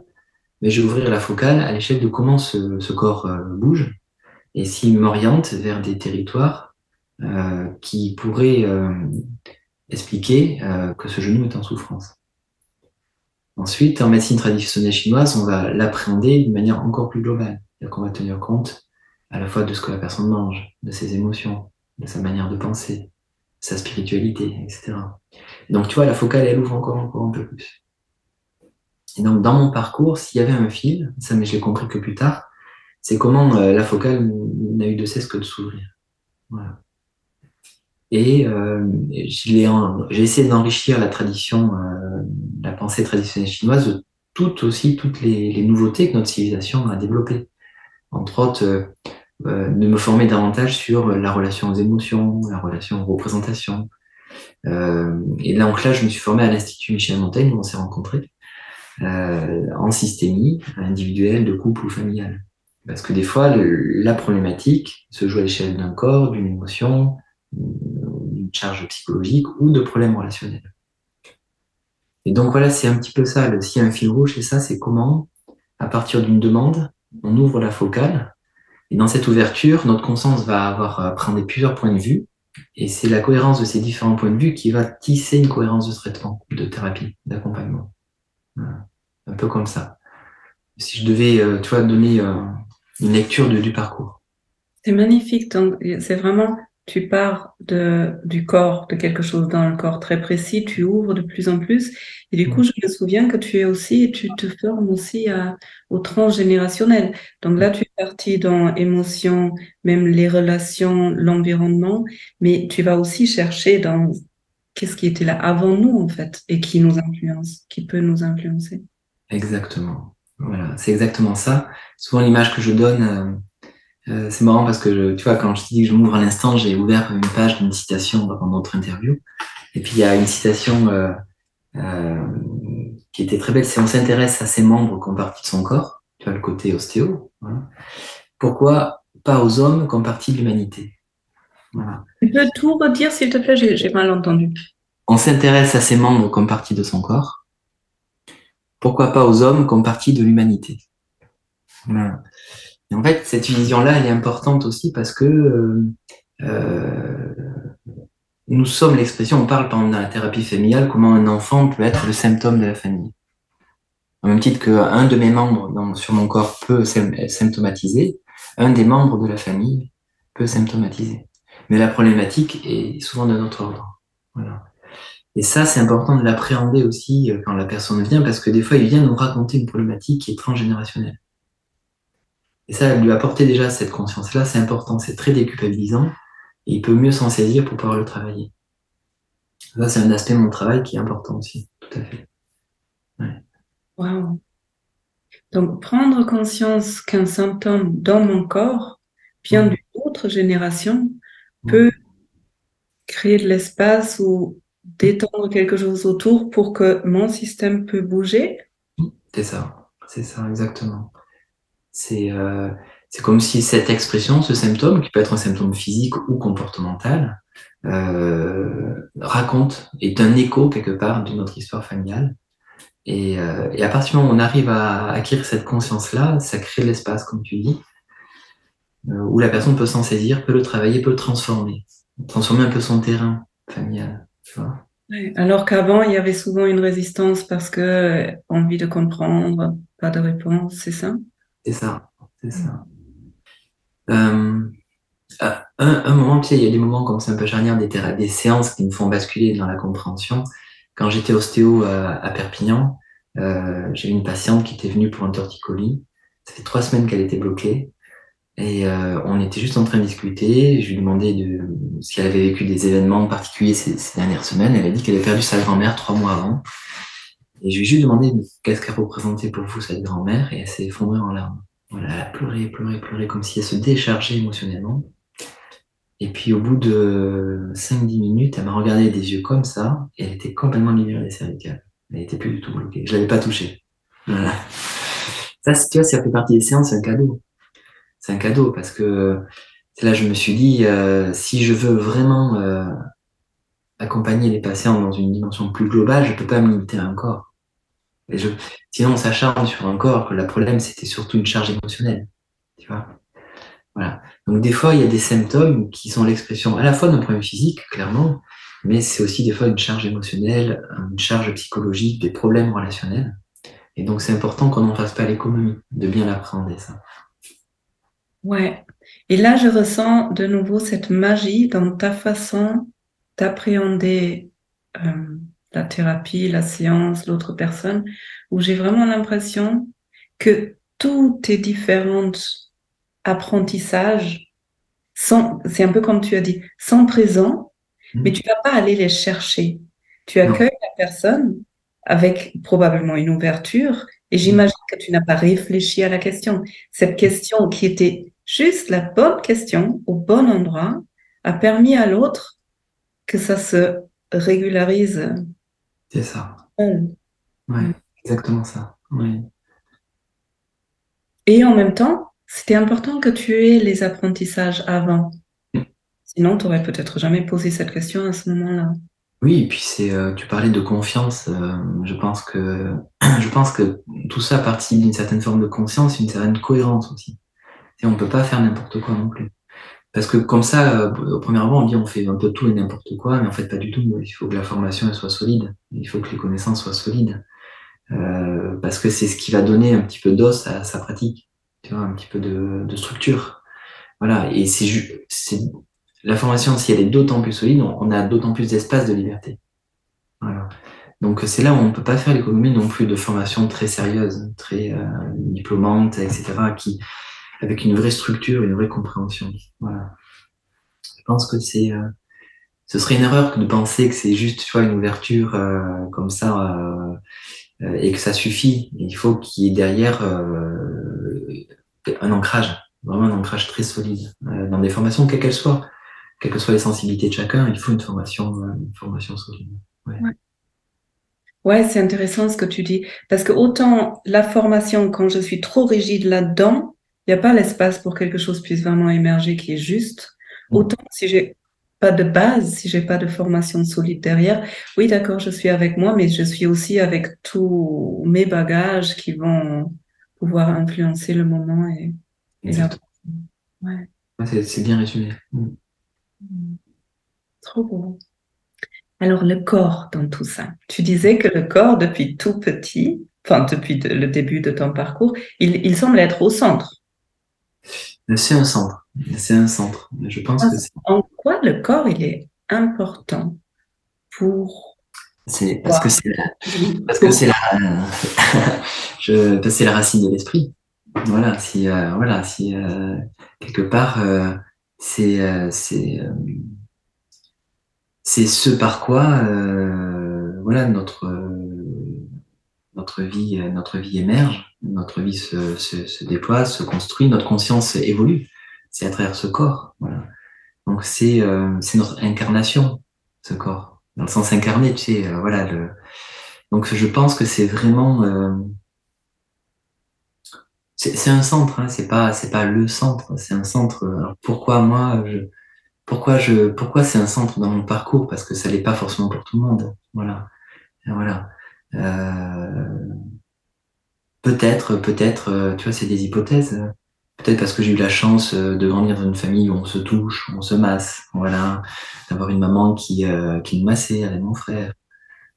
Speaker 2: mais je vais ouvrir la focale à l'échelle de comment ce, ce corps bouge, et s'il m'oriente vers des territoires qui pourraient expliquer que ce genou est en souffrance. Ensuite, en médecine traditionnelle chinoise, on va l'appréhender d'une manière encore plus globale. C'est-à-dire qu'on va tenir compte à la fois de ce que la personne mange, de ses émotions, de sa manière de penser, sa spiritualité, etc. donc, tu vois, la focale, elle ouvre encore, encore un peu plus. Et donc, dans mon parcours, s'il y avait un fil, ça, mais je l'ai compris que plus tard, c'est comment euh, la focale n'a eu de cesse que de s'ouvrir. Voilà. Et euh, j'ai essayé d'enrichir la tradition, euh, la pensée traditionnelle chinoise de toutes aussi toutes les, nouveautés que notre civilisation a développées. Entre autres, euh, de me former davantage sur la relation aux émotions, la relation aux représentations. Et là, là, je me suis formé à l'Institut Michel Montaigne, où on s'est rencontrés, en systémie individuelle, de couple ou familiale. Parce que des fois, la problématique se joue à l'échelle d'un corps, d'une émotion, d'une charge psychologique ou de problèmes relationnels. Et donc voilà, c'est un petit peu ça. S'il y a un fil rouge, c'est ça, c'est comment, à partir d'une demande, on ouvre la focale. Et dans cette ouverture, notre conscience va avoir à prendre plusieurs points de vue. Et c'est la cohérence de ces différents points de vue qui va tisser une cohérence de traitement, de thérapie, d'accompagnement. Un peu comme ça. Si je devais, euh, tu donner euh, une lecture du parcours.
Speaker 1: C'est magnifique. C'est vraiment tu pars de, du corps, de quelque chose dans le corps très précis, tu ouvres de plus en plus. Et du coup, mm. je me souviens que tu es aussi, tu te formes aussi à, au transgénérationnel. Donc là, tu es parti dans émotion, même les relations, l'environnement, mais tu vas aussi chercher dans qu'est-ce qui était là avant nous, en fait, et qui nous influence, qui peut nous influencer.
Speaker 2: Exactement. Voilà, c'est exactement ça. Souvent, l'image que je donne, euh, c'est marrant parce que, tu vois, quand je te dis que je m'ouvre à l'instant, j'ai ouvert une page d'une citation dans notre interview. Et puis, il y a une citation euh, euh, qui était très belle, c'est on s'intéresse à ses membres comme partie de son corps, tu vois, le côté ostéo. Voilà. Pourquoi pas aux hommes comme partie de l'humanité?
Speaker 1: Voilà. Tu peux tout redire, s'il te plaît, j'ai mal entendu.
Speaker 2: On s'intéresse à ses membres comme partie de son corps. Pourquoi pas aux hommes comme partie de l'humanité? Voilà. En fait, cette vision-là, elle est importante aussi parce que euh, euh, nous sommes l'expression, on parle pendant la thérapie familiale, comment un enfant peut être le symptôme de la famille. Au même titre qu'un de mes membres sur mon corps peut symptomatiser, un des membres de la famille peut symptomatiser. Mais la problématique est souvent de notre ordre. Et ça, c'est important de l'appréhender aussi euh, quand la personne vient, parce que des fois, il vient nous raconter une problématique qui est transgénérationnelle. Et ça, lui apporter déjà cette conscience-là, c'est important, c'est très déculpabilisant, et il peut mieux s'en saisir pour pouvoir le travailler. Ça, c'est un aspect de mon travail qui est important aussi, tout à fait.
Speaker 1: Wow. Donc, prendre conscience qu'un symptôme dans mon corps vient d'une autre génération peut créer de l'espace ou d'étendre quelque chose autour pour que mon système peut bouger.
Speaker 2: C'est ça, c'est ça, exactement. C'est euh, comme si cette expression, ce symptôme, qui peut être un symptôme physique ou comportemental, euh, raconte, est un écho quelque part de notre histoire familiale. Et, euh, et à partir du moment où on arrive à acquérir cette conscience-là, ça crée l'espace, comme tu dis, où la personne peut s'en saisir, peut le travailler, peut le transformer, transformer un peu son terrain familial.
Speaker 1: Alors qu'avant, il y avait souvent une résistance parce que envie de comprendre, pas de réponse, c'est ça?
Speaker 2: C'est ça, c'est ça. Euh, un, moment, tu sais, il y a des moments comme c'est un peu charnière, des, séances qui me font basculer dans la compréhension. Quand j'étais ostéo à, à Perpignan, euh, j'ai une patiente qui était venue pour un torticolis. Ça fait trois semaines qu'elle était bloquée. Et euh, on était juste en train de discuter. Je lui demandais de, si elle avait vécu des événements particuliers ces dernières semaines. Elle a dit qu'elle avait perdu sa grand-mère trois mois avant. Et je lui ai juste demandé qu'est-ce qu'elle représentait pour vous, cette grand-mère, et elle s'est effondrée en larmes. Voilà, elle a pleuré, pleuré, pleuré, comme si elle se déchargeait émotionnellement. Et puis au bout de 5-10 minutes, elle m'a regardé des yeux comme ça, et elle était complètement libérée des cervicales. Elle n'était plus du tout bloquée. Je l'avais pas touchée. Ça, tu vois, ça fait partie des séances, c'est un cadeau c'est un cadeau parce que là je me suis dit euh, si je veux vraiment euh, accompagner les patients dans une dimension plus globale, je peux pas me limiter à un corps. Sinon on s'acharne sur un corps. Le problème c'était surtout une charge émotionnelle, tu vois. Voilà. Donc des fois il y a des symptômes qui sont l'expression à la fois d'un problème physique clairement, mais c'est aussi des fois une charge émotionnelle, une charge psychologique, des problèmes relationnels. Et donc c'est important qu'on n'en fasse pas l'économie, de bien l'appréhender ça.
Speaker 1: Ouais. Et là, je ressens de nouveau cette magie dans ta façon d'appréhender euh, la thérapie, la séance, l'autre personne, où j'ai vraiment l'impression que tous tes différents apprentissages sont, c'est un peu comme tu as dit, sont présents, mmh. mais tu vas pas aller les chercher. Tu accueilles la personne avec probablement une ouverture et j'imagine que tu n'as pas réfléchi à la question. Cette question qui était Juste la bonne question au bon endroit a permis à l'autre que ça se régularise.
Speaker 2: C'est ça. Oui, exactement ça.
Speaker 1: Et en même temps, c'était important que tu aies les apprentissages avant. Mm. Sinon, tu n'aurais peut-être jamais posé cette question à ce moment-là.
Speaker 2: Oui, et puis c'est, euh, tu parlais de confiance. Euh, je pense que, je pense que tout ça participe d'une certaine forme de conscience, une certaine cohérence aussi. Et on peut pas faire n'importe quoi non plus. Parce que comme ça, euh, au premier abord, on dit on fait un peu tout et n'importe quoi, mais en fait pas du tout. Il faut que la formation elle soit solide. Il faut que les connaissances soient solides. Euh, parce que c'est ce qui va donner un petit peu d'os à sa pratique, tu vois, un petit peu de, structure. Voilà. Et c'est la formation, si elle est d'autant plus solide, on, a d'autant plus d'espace de liberté. Voilà. Donc c'est là où on ne peut pas faire l'économie non plus de formation très sérieuse, très euh, etc., qui, avec une vraie structure, une vraie compréhension. Voilà. Je pense que c'est euh, ce serait une erreur de penser que c'est juste une ouverture euh, comme ça euh, et que ça suffit. Il faut qu'il y ait derrière un ancrage, vraiment un ancrage très solide dans des formations, quelles qu'elles soient, quelles que soient les sensibilités de chacun, il faut une formation, une formation solide. Ouais.
Speaker 1: Ouais. c'est intéressant ce que tu dis. Parce que autant la formation, quand je suis trop rigide là-dedans, n'y a pas l'espace pour quelque chose puisse vraiment émerger qui est juste. Mm. Autant si j'ai pas de base, si j'ai pas de formation solide derrière, oui, d'accord, je suis avec moi, mais je suis aussi avec tous mes bagages qui vont pouvoir influencer le moment et,
Speaker 2: Ouais. C'est bien résumé. Mm.
Speaker 1: Trop beau. Alors, le corps dans tout ça. Tu disais que le corps, depuis tout petit, enfin, depuis le début de ton parcours, il, il semble être au centre.
Speaker 2: C'est un centre. C'est un centre. Je pense que
Speaker 1: En quoi le corps, il est important pour.
Speaker 2: C'est parce que c'est la, parce que c'est la, je, c'est la racine de l'esprit. Voilà, si, euh, voilà, si euh, quelque part, euh, c'est, c'est, c'est ce par quoi, voilà, notre, notre vie, notre vie émerge, notre vie se, se, se déploie, se construit, notre conscience évolue c'est à travers ce corps. Voilà. Donc c'est euh, notre incarnation, ce corps, dans le sens incarné, tu sais. Euh, voilà. Le... Donc je pense que c'est vraiment euh... c'est un centre, hein, c'est pas c'est pas le centre, c'est un centre. Alors pourquoi moi je pourquoi je pourquoi c'est un centre dans mon parcours? Parce que ça l'est pas forcément pour tout le monde. Voilà. voilà. Euh... Peut-être, peut-être, euh, tu vois, c'est des hypothèses. Peut-être parce que j'ai eu la chance euh, de grandir dans une famille où on se touche, où on se masse, voilà, d'avoir une maman qui, euh, qui me massait avec mon frère,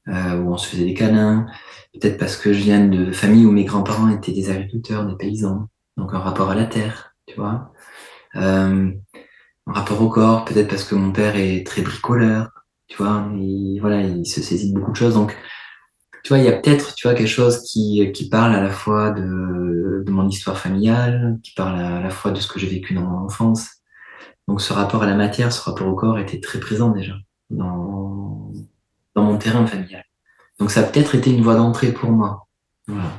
Speaker 2: où on se faisait des câlins. Peut-être parce que je viens de famille où mes grands-parents étaient des agriculteurs, des paysans, donc un rapport à la terre, tu vois. Un rapport au corps, peut-être parce que mon père est très bricoleur, tu vois, il, voilà, il se saisit de beaucoup de choses, donc tu vois, il y a peut-être, tu vois, quelque chose qui, qui parle à la fois de, de mon histoire familiale, qui parle à la fois de ce que j'ai vécu dans mon enfance. Donc, ce rapport à la matière, ce rapport au corps était très présent déjà dans, dans mon terrain familial. Donc, ça a peut-être été une voie d'entrée pour moi. Voilà.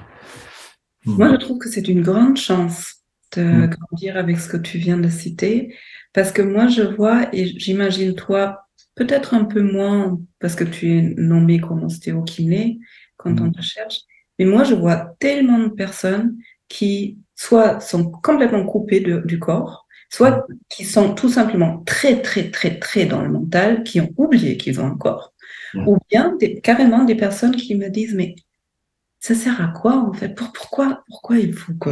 Speaker 1: Moi, je trouve que c'est une grande chance de mm. grandir avec ce que tu viens de citer, parce que moi, je vois, et j'imagine toi, peut-être un peu moins, parce que tu es nommé comme ostéokiné, quand on mm. te cherche. Mais moi, je vois tellement de personnes qui soit sont complètement coupées du corps, soit mm. qui sont tout simplement très, très, très, très dans le mental, qui ont oublié qu'ils ont un corps. Ou bien des, carrément des personnes qui me disent, mais ça sert à quoi en fait? Pourquoi, pourquoi il faut que...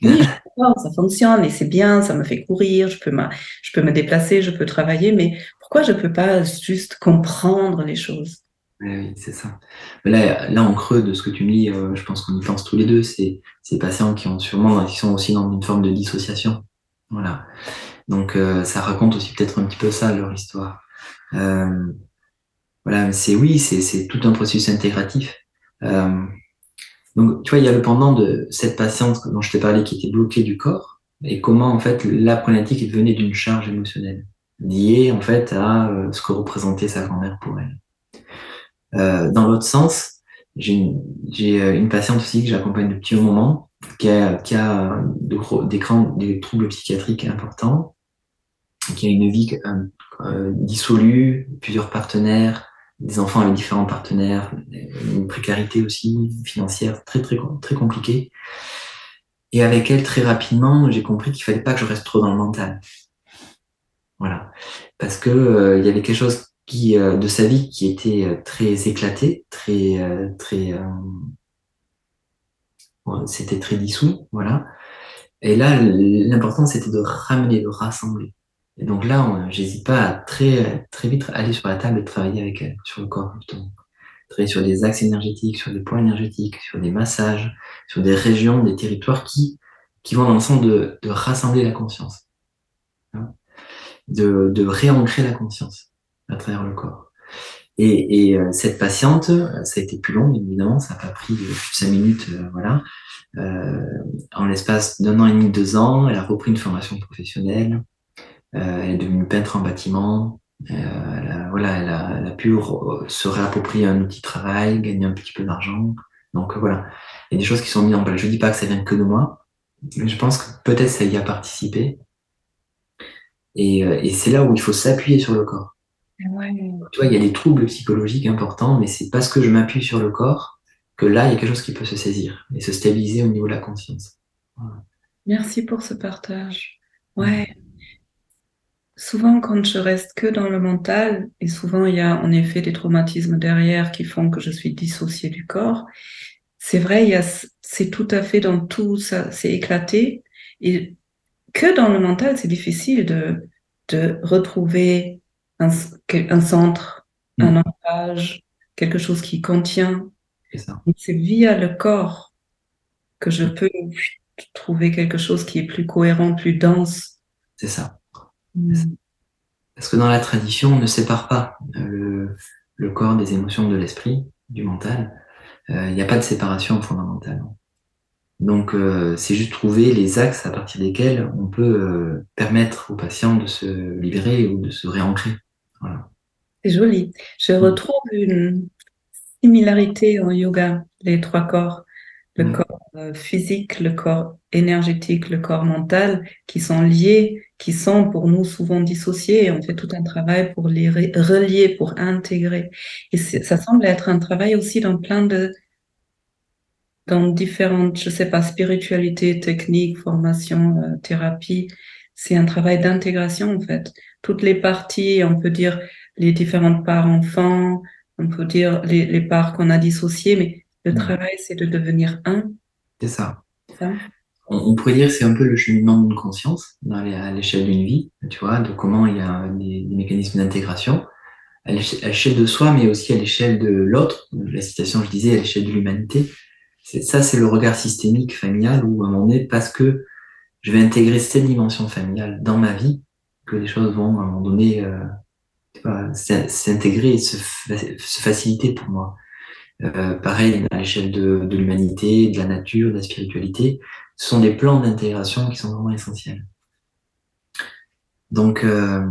Speaker 1: Oui, ça fonctionne et c'est bien, ça me fait courir, je peux, je peux me déplacer, je peux travailler, mais pourquoi je peux pas juste comprendre les choses?
Speaker 2: Oui, c'est ça. Mais là, là, en creux de ce que tu me dis, euh, je pense qu'on y pense tous les deux, c'est ces patients qui ont sûrement, qui sont aussi dans une forme de dissociation. Voilà. Donc, euh, ça raconte aussi peut-être un petit peu ça, leur histoire. Euh, voilà, c'est oui, c'est tout un processus intégratif. Euh, donc, tu vois, il y a le pendant de cette patiente dont je t'ai parlé qui était bloquée du corps et comment, en fait, la problématique devenue d'une charge émotionnelle liée, en fait, à ce que représentait sa grand-mère pour elle. Euh, dans l'autre sens, j'ai une, euh, une, patiente aussi que j'accompagne depuis un moment, qui a, qui a de gros, des, grands, des troubles psychiatriques importants, qui a une vie euh, euh, dissolue, plusieurs partenaires, des enfants avec différents partenaires, une précarité aussi financière très très très compliquée. Et avec elle, très rapidement, j'ai compris qu'il fallait pas que je reste trop dans le mental. Voilà, parce que euh, il y avait quelque chose qui, euh, de sa vie qui était euh, très éclaté, très, euh, très, c'était très dissous, voilà. Et là, l'important c'était de ramener, de rassembler. Et donc là, j'hésite pas à très, très vite aller sur la table et travailler avec elle, sur le corps, justement. Travailler sur des axes énergétiques, sur des points énergétiques, sur des massages, sur des régions, des territoires qui, qui vont dans le sens de, de rassembler la conscience. Hein. De, de réancrer la conscience à travers le corps. Et, euh, cette patiente, ça a été plus long, évidemment, ça n'a pas pris plus de cinq minutes, euh, voilà. Euh, en l'espace d'un an et demi, deux ans, elle a repris une formation professionnelle, elle est devenue peintre en bâtiment, elle voilà, elle a, a pu se réapproprier un outil de travail, gagner un petit peu d'argent. Donc voilà, il y a des choses qui sont mises en place. Je dis pas que ça vient que de moi, mais je pense que peut-être ça y a participé. Et c'est là où il faut s'appuyer sur le corps. Ouais. Tu vois, il y a des troubles psychologiques importants, mais c'est parce que je m'appuie sur le corps que là, il y a quelque chose qui peut se saisir et se stabiliser au niveau de la conscience.
Speaker 1: Merci pour ce partage. Ouais. Souvent, quand je reste que dans le mental, et souvent il y a en effet des traumatismes derrière qui font que je suis dissociée du corps, c'est vrai, c'est tout à fait dans tout ça, c'est éclaté. Et que dans le mental, c'est difficile de, de retrouver un, un centre, mm. un ancrage, quelque chose qui contient. C'est via le corps que je peux trouver quelque chose qui est plus cohérent, plus dense.
Speaker 2: C'est ça. Mm. Parce que dans la tradition, on ne sépare pas euh, le, le corps des émotions de l'esprit, du mental. Euh, il n'y a pas de séparation fondamentale. Donc, euh, c'est juste trouver les axes à partir desquels on peut permettre aux patients de se libérer ou de se réancrer. Voilà.
Speaker 1: C'est joli. Je mm. retrouve une similarité en yoga, les trois corps le mm. corps euh, physique, le corps énergétique, le corps mental, qui sont liés, qui sont pour nous souvent dissociés. Et on fait tout un travail pour les relier, pour intégrer. Et ça semble être un travail aussi dans plein de dans différentes, je sais pas, spiritualité, techniques, formation, euh, thérapie. C'est un travail d'intégration en fait. Toutes les parties, on peut dire les différentes parts enfants, on peut dire les, les parts qu'on a dissociées, mais le travail, c'est de devenir un.
Speaker 2: C'est ça. On, pourrait dire que c'est un peu le cheminement d'une conscience dans à l'échelle d'une vie, tu vois, de comment il y a des, mécanismes d'intégration à l'échelle de soi, mais aussi à l'échelle de l'autre. La citation, je disais, à l'échelle de l'humanité. Ça, c'est le regard systémique familial où, à un moment donné, parce que je vais intégrer cette dimension familiale dans ma vie, que les choses vont, à un moment donné, euh, s'intégrer et se, faciliter pour moi. Euh, pareil, à l'échelle de, l'humanité, de la nature, de la spiritualité, ce sont des plans d'intégration qui sont vraiment essentiels. Donc, euh,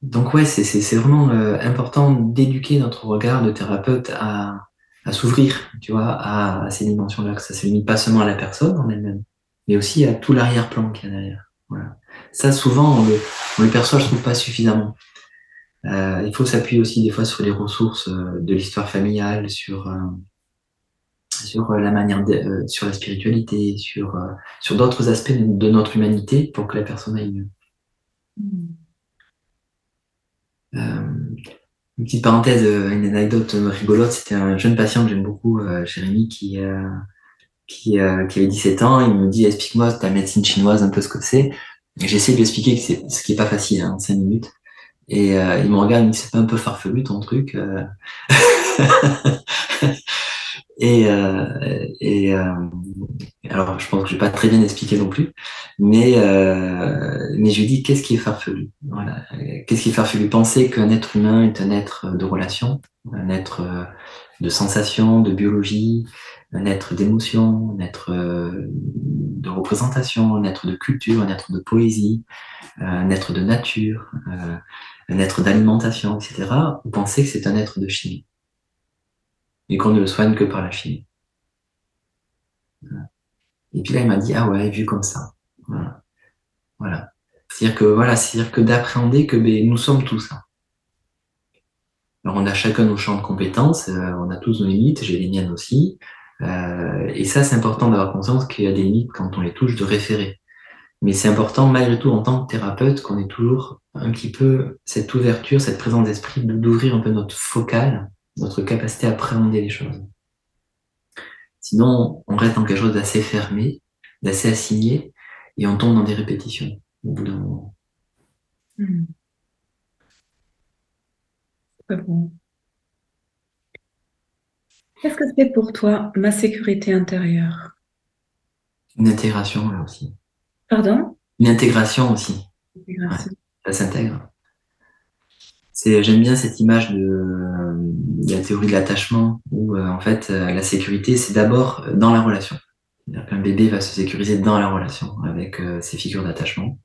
Speaker 2: donc ouais, c'est vraiment euh, important d'éduquer notre regard de thérapeute à, à s'ouvrir, tu vois, à, à ces dimensions-là, que ça se limite pas seulement à la personne en elle-même, mais aussi à tout l'arrière-plan qu'il y a derrière. Voilà. Ça, souvent, on le, on le perçoit, je trouve, pas suffisamment. Euh, il faut s'appuyer aussi des fois sur les ressources euh, de l'histoire familiale, sur euh, sur la manière de, sur la spiritualité, sur sur d'autres aspects de, notre humanité pour que la personne aille mieux. une petite parenthèse, une anecdote rigolote, c'était un jeune patient que j'aime beaucoup, Jérémy, qui, qui, qui avait 17 ans. Il me dit Explique-moi ta médecine chinoise, un peu ce que c'est. J'essaie de lui expliquer que c'est ce qui est pas facile hein, en 5 minutes. Et euh, il me regarde, il me dit, c'est pas un peu farfelu ton truc euh. Et, euh, euh, alors, je pense que je vais pas très bien expliquer non plus, mais euh, mais je lui dis qu'est-ce qui est farfelu? Voilà, qu'est-ce qui est farfelu? Penser qu'un être humain est un être de relation, un être de sensation, de biologie, un être d'émotion, un être de représentation, un être de culture, un être de poésie, un être de nature, un être d'alimentation, etc. Vous pensez que c'est un être de chimie et qu'on ne le soigne que par la chimie. Et puis là, il m'a dit, ah ouais, vu comme ça. Voilà. C'est-à-dire que, voilà, c'est-à-dire que d'appréhender que ben, nous sommes tous ça. Alors, on a chacun nos champs de compétences, euh, on a tous nos limites, j'ai les miennes aussi. Euh, et ça, c'est important d'avoir conscience qu'il y a des limites quand on les touche de référer. Mais c'est important, malgré tout, en tant que thérapeute, qu'on ait toujours un petit peu cette ouverture, cette présence d'esprit, d'ouvrir un peu notre focale, notre capacité à appréhender les choses. Sinon, on reste dans quelque chose d'assez fermé, d'assez assigné, et on tombe dans des répétitions au bout d'un moment.
Speaker 1: Hmm. bon. Qu'est-ce que c'est pour toi ma sécurité intérieure?
Speaker 2: Une intégration là aussi.
Speaker 1: Pardon?
Speaker 2: Une intégration aussi. ça s'intègre. J'aime bien cette image de, la théorie de l'attachement où euh, en fait euh, la sécurité c'est d'abord dans la relation. Un bébé va se sécuriser dans la relation avec euh, ses figures d'attachement.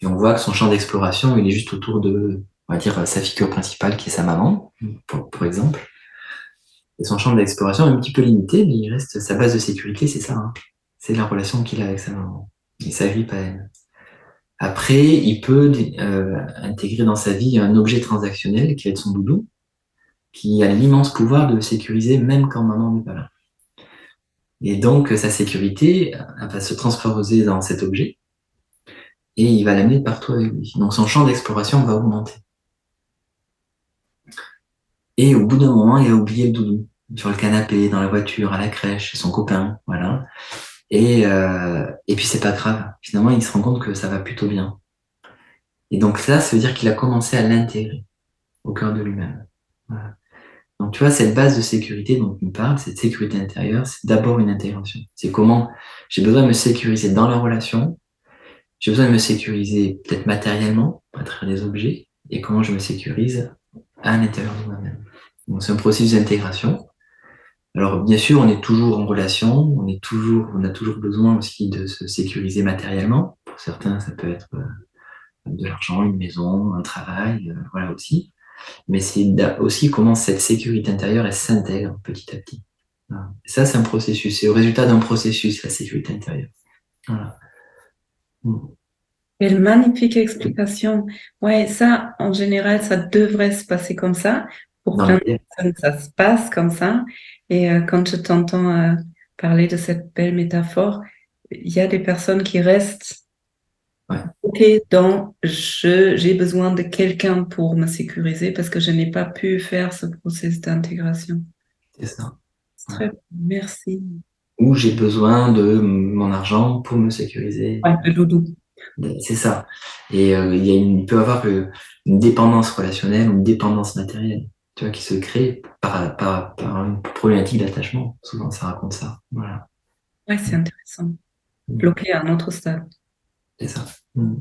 Speaker 2: Et on voit que son champ d'exploration il est juste autour de on va dire, sa figure principale qui est sa maman, pour, exemple. Et son champ d'exploration est un petit peu limité, mais il reste sa base de sécurité, c'est ça. Hein. C'est la relation qu'il a avec sa maman. Et sa vie pas elle. Après, il peut euh, intégrer dans sa vie un objet transactionnel qui est son doudou, qui a l'immense pouvoir de le sécuriser même quand maman n'est pas là. Et donc, sa sécurité va se transposer dans cet objet et il va l'amener partout avec lui. Donc, son champ d'exploration va augmenter. Et au bout d'un moment, il va oublier le doudou sur le canapé, dans la voiture, à la crèche, chez son copain, voilà. Et, euh, et puis c'est pas grave. Finalement, il se rend compte que ça va plutôt bien. Et donc ça, ça veut dire qu'il a commencé à l'intégrer au cœur de lui-même. Voilà. Donc tu vois, cette base de sécurité dont tu me parles, cette sécurité intérieure, c'est d'abord une intégration. C'est comment j'ai besoin de me sécuriser dans la relation, j'ai besoin de me sécuriser peut-être matériellement, à travers des objets, et comment je me sécurise à l'intérieur de moi-même. Donc c'est un processus d'intégration. Alors bien sûr, on est toujours en relation, on est toujours, on a toujours besoin aussi de se sécuriser matériellement. Pour certains, ça peut être euh, de l'argent, une maison, un travail, euh, voilà aussi mais c'est aussi comment cette sécurité intérieure elle s'intègre petit à petit. Ça, c'est un processus. C'est au résultat d'un processus, la sécurité intérieure. Voilà.
Speaker 1: Mm. Quelle magnifique explication. Ouais, ça, en général, ça devrait se passer comme ça. Pour plein de personnes, ça se passe comme ça. Et euh, quand je t'entends euh, parler de cette belle métaphore, il y a des personnes qui restent Ok, donc j'ai besoin de quelqu'un pour me sécuriser parce que je n'ai pas pu faire ce processus d'intégration.
Speaker 2: C'est ça.
Speaker 1: Très merci.
Speaker 2: Ou j'ai besoin de mon argent pour me sécuriser.
Speaker 1: Ouais, le doudou.
Speaker 2: C'est ça. Et euh, il, y a une, peut y avoir une dépendance relationnelle ou une dépendance matérielle tu vois, qui se crée par, par, par une problématique d'attachement. Souvent, ça raconte ça. Voilà.
Speaker 1: Ouais, c'est intéressant. Mm. Bloqué à un autre stade.
Speaker 2: C'est ça. Mm.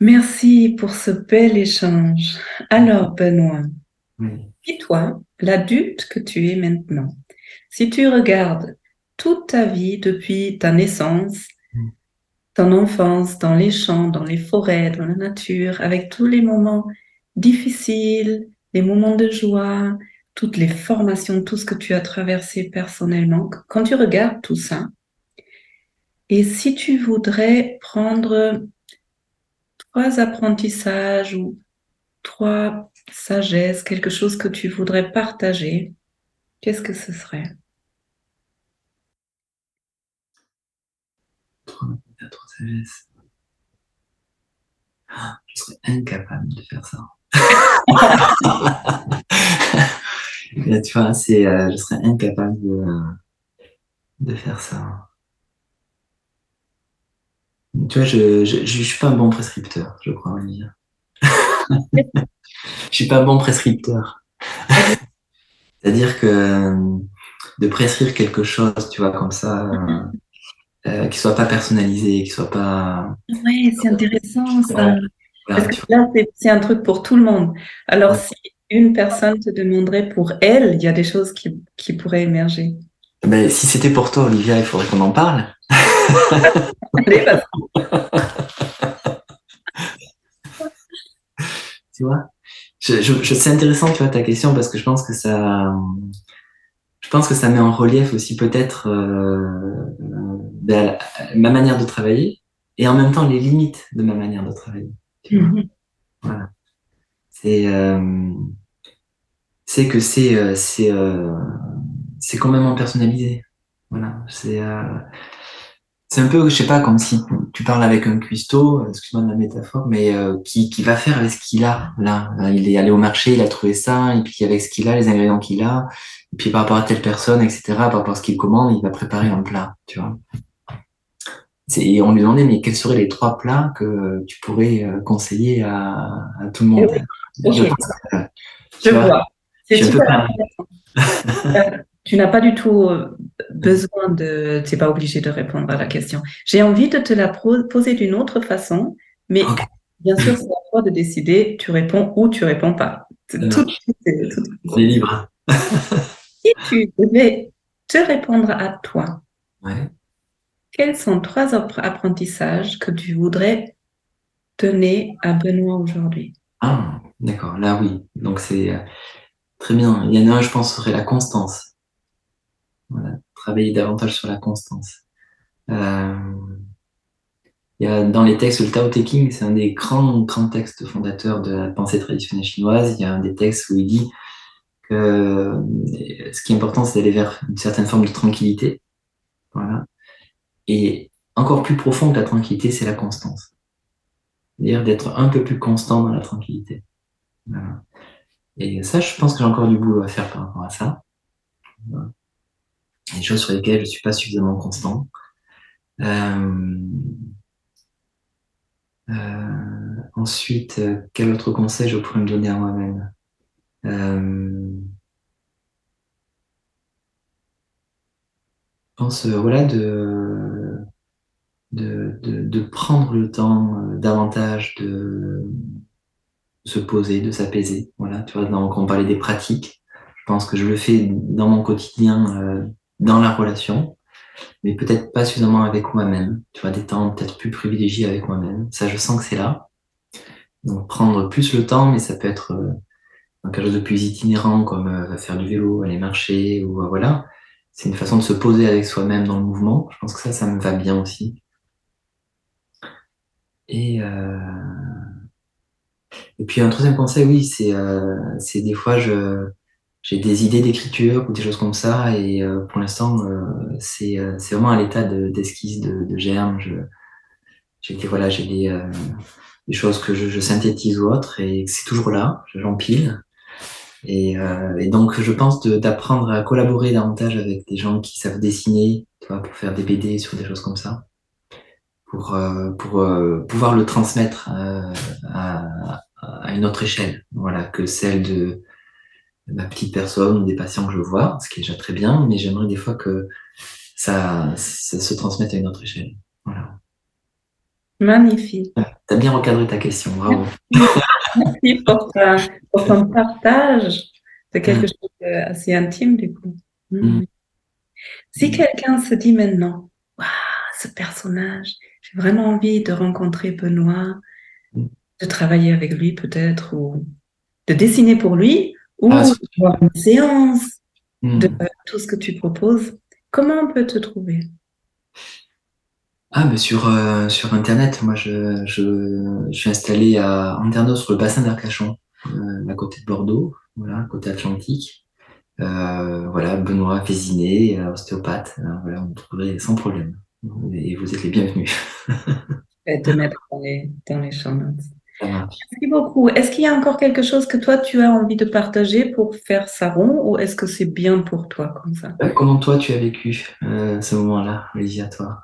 Speaker 1: Merci pour ce bel échange. Alors, Benoît, et toi, l'adulte que tu es maintenant, si tu regardes toute ta vie depuis ta naissance, mm. ton enfance, dans les champs, dans les forêts, dans la nature, avec tous les moments difficiles, les moments de joie, toutes les formations, tout ce que tu as traversé personnellement, quand tu regardes tout ça, et si tu voudrais prendre trois apprentissages ou trois sagesses, quelque chose que tu voudrais partager, qu'est-ce que ce serait?
Speaker 2: Trois, sagesses. Ah, je serais incapable de faire ça. tu vois, c'est, euh, je serais incapable de, de faire ça. Tu vois, je ne suis pas un bon prescripteur, je crois, Olivia. je suis pas un bon prescripteur. C'est-à-dire que euh, de prescrire quelque chose, tu vois, comme ça, euh, euh qui soit pas personnalisé, qui soit pas.
Speaker 1: Oui, c'est intéressant ça. Parce que là, c'est un truc pour tout le monde. Alors, si une personne te demanderait pour elle, il y a des choses qui, qui pourraient émerger.
Speaker 2: Ben, si c'était pour toi, Olivia, il faudrait qu'on en parle. tu vois je, je, C'est intéressant, tu vois, ta question, parce que je pense que ça, je pense que ça met en relief aussi peut-être euh, ben, ma manière de travailler et en même temps les limites de ma manière de travailler. Euh, c'est que c'est euh, euh, c'est complètement personnalisé. Voilà. C'est un peu, je sais pas, comme si tu parles avec un cuistot, excuse-moi de la métaphore, mais qui, va faire avec ce qu'il a là. Il est allé au marché, il a trouvé ça, et puis avec ce qu'il a, les ingrédients qu'il a, et puis par rapport à telle personne, etc., par rapport à ce qu'il commande, il va préparer un plat. Et on lui demandait, mais quels seraient les trois plats que tu pourrais euh, conseiller à, à tout le monde?
Speaker 1: Je, je vois. C'est super tu n'as pas du tout euh, besoin de, tu n'es pas obligé de répondre à la question. J'ai envie de te la poser d'une autre façon, mais bien sûr, c'est à toi de décider, tu réponds ou tu réponds pas.
Speaker 2: Tout, tout, tout, libre.
Speaker 1: si tu devais te répondre à toi, quels sont trois apprentissages que tu voudrais tenez à Benoît aujourd'hui?
Speaker 2: Ah, d'accord. Là, oui. Donc, c'est euh, très bien. Il y en a un, je pense, serait la constance. Voilà. Travailler davantage sur la constance. Euh, il y a dans les textes, le Tao Te Ching, c'est un des grands, grands textes fondateurs de la pensée traditionnelle chinoise. Il y a un des textes où il dit que euh, ce qui est important, c'est d'aller vers une certaine forme de tranquillité. Voilà. Et encore plus profond que la tranquillité, c'est la constance. C'est-à-dire d'être un peu plus constant dans la tranquillité. Et ça, je pense que j'ai encore du boulot à faire par rapport à ça. Voilà. Des choses sur lesquelles je suis pas suffisamment constant. Euh, euh, ensuite, euh, quel autre conseil je pourrais me donner à moi-même? Euh, Pense, euh, voilà, de, prendre le temps euh, davantage de se poser, de s'apaiser. Voilà, tu vois, donc on parlait des pratiques. Je pense que je le fais dans mon quotidien, euh, dans la relation mais peut-être pas suffisamment avec moi-même. Tu vois, des temps peut-être plus privilégiés avec moi-même. Ça, je sens que c'est là. Donc, prendre plus le temps, mais ça peut être euh, dans quelque chose de plus itinérant, comme faire du vélo, aller marcher, ou voilà. C'est une façon de se poser avec soi-même dans le mouvement. Je pense que ça, ça me va bien aussi. Et, euh... et puis, un troisième conseil, oui, c'est euh, des fois, je j'ai des idées d'écriture ou des choses comme ça. Et euh, pour l'instant euh, c'est euh, c'est vraiment à l'état d'esquisse de, de, germe. Je j'ai des voilà j'ai des, euh, des choses que je, je, synthétise ou autre. Et c'est toujours là. J'empile et, euh, et donc je pense d'apprendre à collaborer davantage avec des gens qui savent dessiner tu vois, pour faire des BD sur des choses comme ça pour pour pouvoir le transmettre à, à une autre échelle voilà que celle de ma petite personne ou des patients que je vois, ce qui est déjà très bien, mais j'aimerais des fois que ça, ça, se transmette à une autre échelle. Voilà.
Speaker 1: Magnifique.
Speaker 2: Tu as bien recadré ta question, bravo.
Speaker 1: Merci pour, ta, pour ton partage. C'est quelque chose d'assez intime du coup. Mmh. Mmh. Si quelqu'un se dit maintenant, waouh, ce personnage, j'ai vraiment envie de rencontrer Benoît, de travailler avec lui peut-être, ou de dessiner pour lui, ou ah, avoir une séance de tout ce que tu proposes, comment on peut te trouver?
Speaker 2: Ah, mais sur, euh, sur Internet, moi, je, je, je, suis installé à Andernos, sur le bassin d'Arcachon, euh, à côté de Bordeaux, voilà, côté Atlantique. Euh, voilà, Benoît Féziné, ostéopathe. voilà, vous me trouverez sans problème. Et vous êtes les bienvenus.
Speaker 1: je vais te mettre dans les, dans les champs Merci beaucoup. Est-ce qu'il y a encore quelque chose que toi, tu as envie de partager pour faire ça rond ou est-ce que c'est bien pour toi comme ça?
Speaker 2: Comment toi, tu as vécu ce moment-là, Olivia, toi?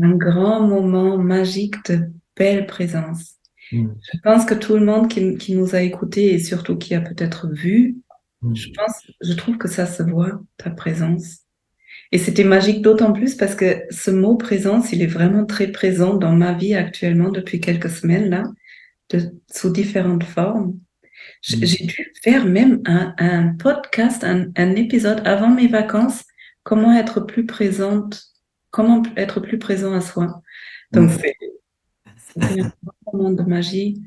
Speaker 1: Un grand moment magique de belle présence. Mm. Je pense que tout le monde qui, qui, nous a écoutés et surtout qui a peut-être vu, mm. je pense, je trouve que ça se voit, ta présence. Et c'était magique d'autant plus parce que ce mot présence, il est vraiment très présent dans ma vie actuellement depuis quelques semaines là de, sous différentes formes. Mm. J'ai dû faire même un, un podcast, un, un, épisode avant mes vacances, comment être plus présente, comment être plus présent à soi. Donc mm. c'est un moment de magie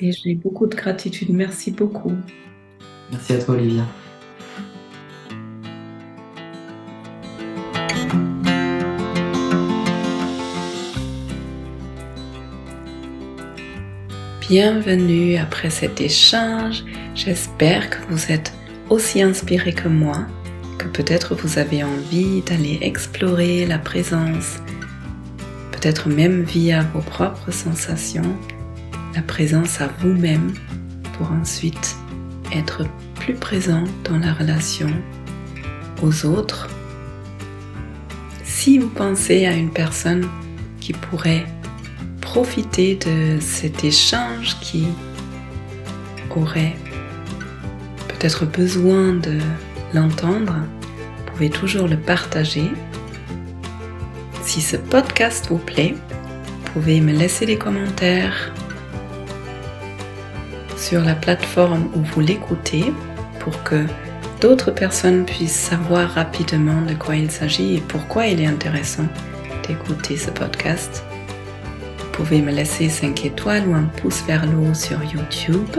Speaker 1: et j'ai beaucoup de gratitude. Merci beaucoup.
Speaker 2: Merci à toi Olivia.
Speaker 1: Bienvenue après cet échange. J'espère que vous êtes aussi inspiré que moi, que peut-être vous avez envie d'aller explorer la présence, peut-être même via vos propres sensations, la présence à vous-même pour ensuite être plus présent dans la relation aux autres. Si vous pensez à une personne qui pourrait profiter de cet échange qui aurait peut-être besoin de l'entendre, vous pouvez toujours le partager. Si ce podcast vous plaît, vous pouvez me laisser des commentaires sur la plateforme où vous l'écoutez pour que d'autres personnes puissent savoir rapidement de quoi il s'agit et pourquoi il est intéressant d'écouter ce podcast. pouvez me laisser 5 étoiles ou un pouce vers le haut sur YouTube.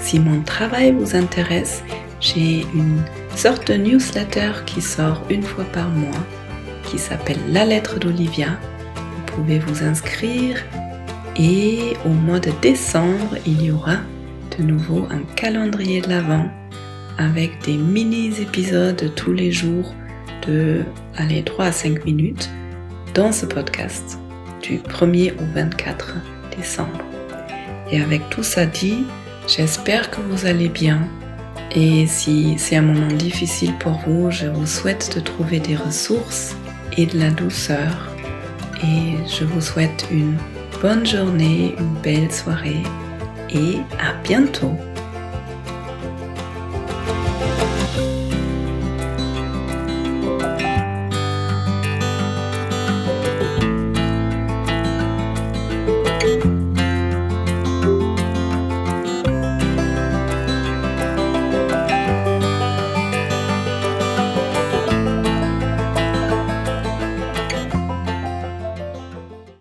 Speaker 1: Si mon travail vous intéresse, j'ai une sorte de newsletter qui sort une fois par mois qui s'appelle La lettre d'Olivia. Vous pouvez vous inscrire et au mois de décembre, il y aura de nouveau un calendrier de l'Avent avec des mini-épisodes tous les jours de allez, 3 à 5 minutes dans ce podcast du 1er au 24 décembre. Et avec tout ça dit, j'espère que vous allez bien. Et si c'est un moment difficile pour vous, je vous souhaite de trouver des ressources et de la douceur. Et je vous souhaite une bonne journée, une belle soirée et à bientôt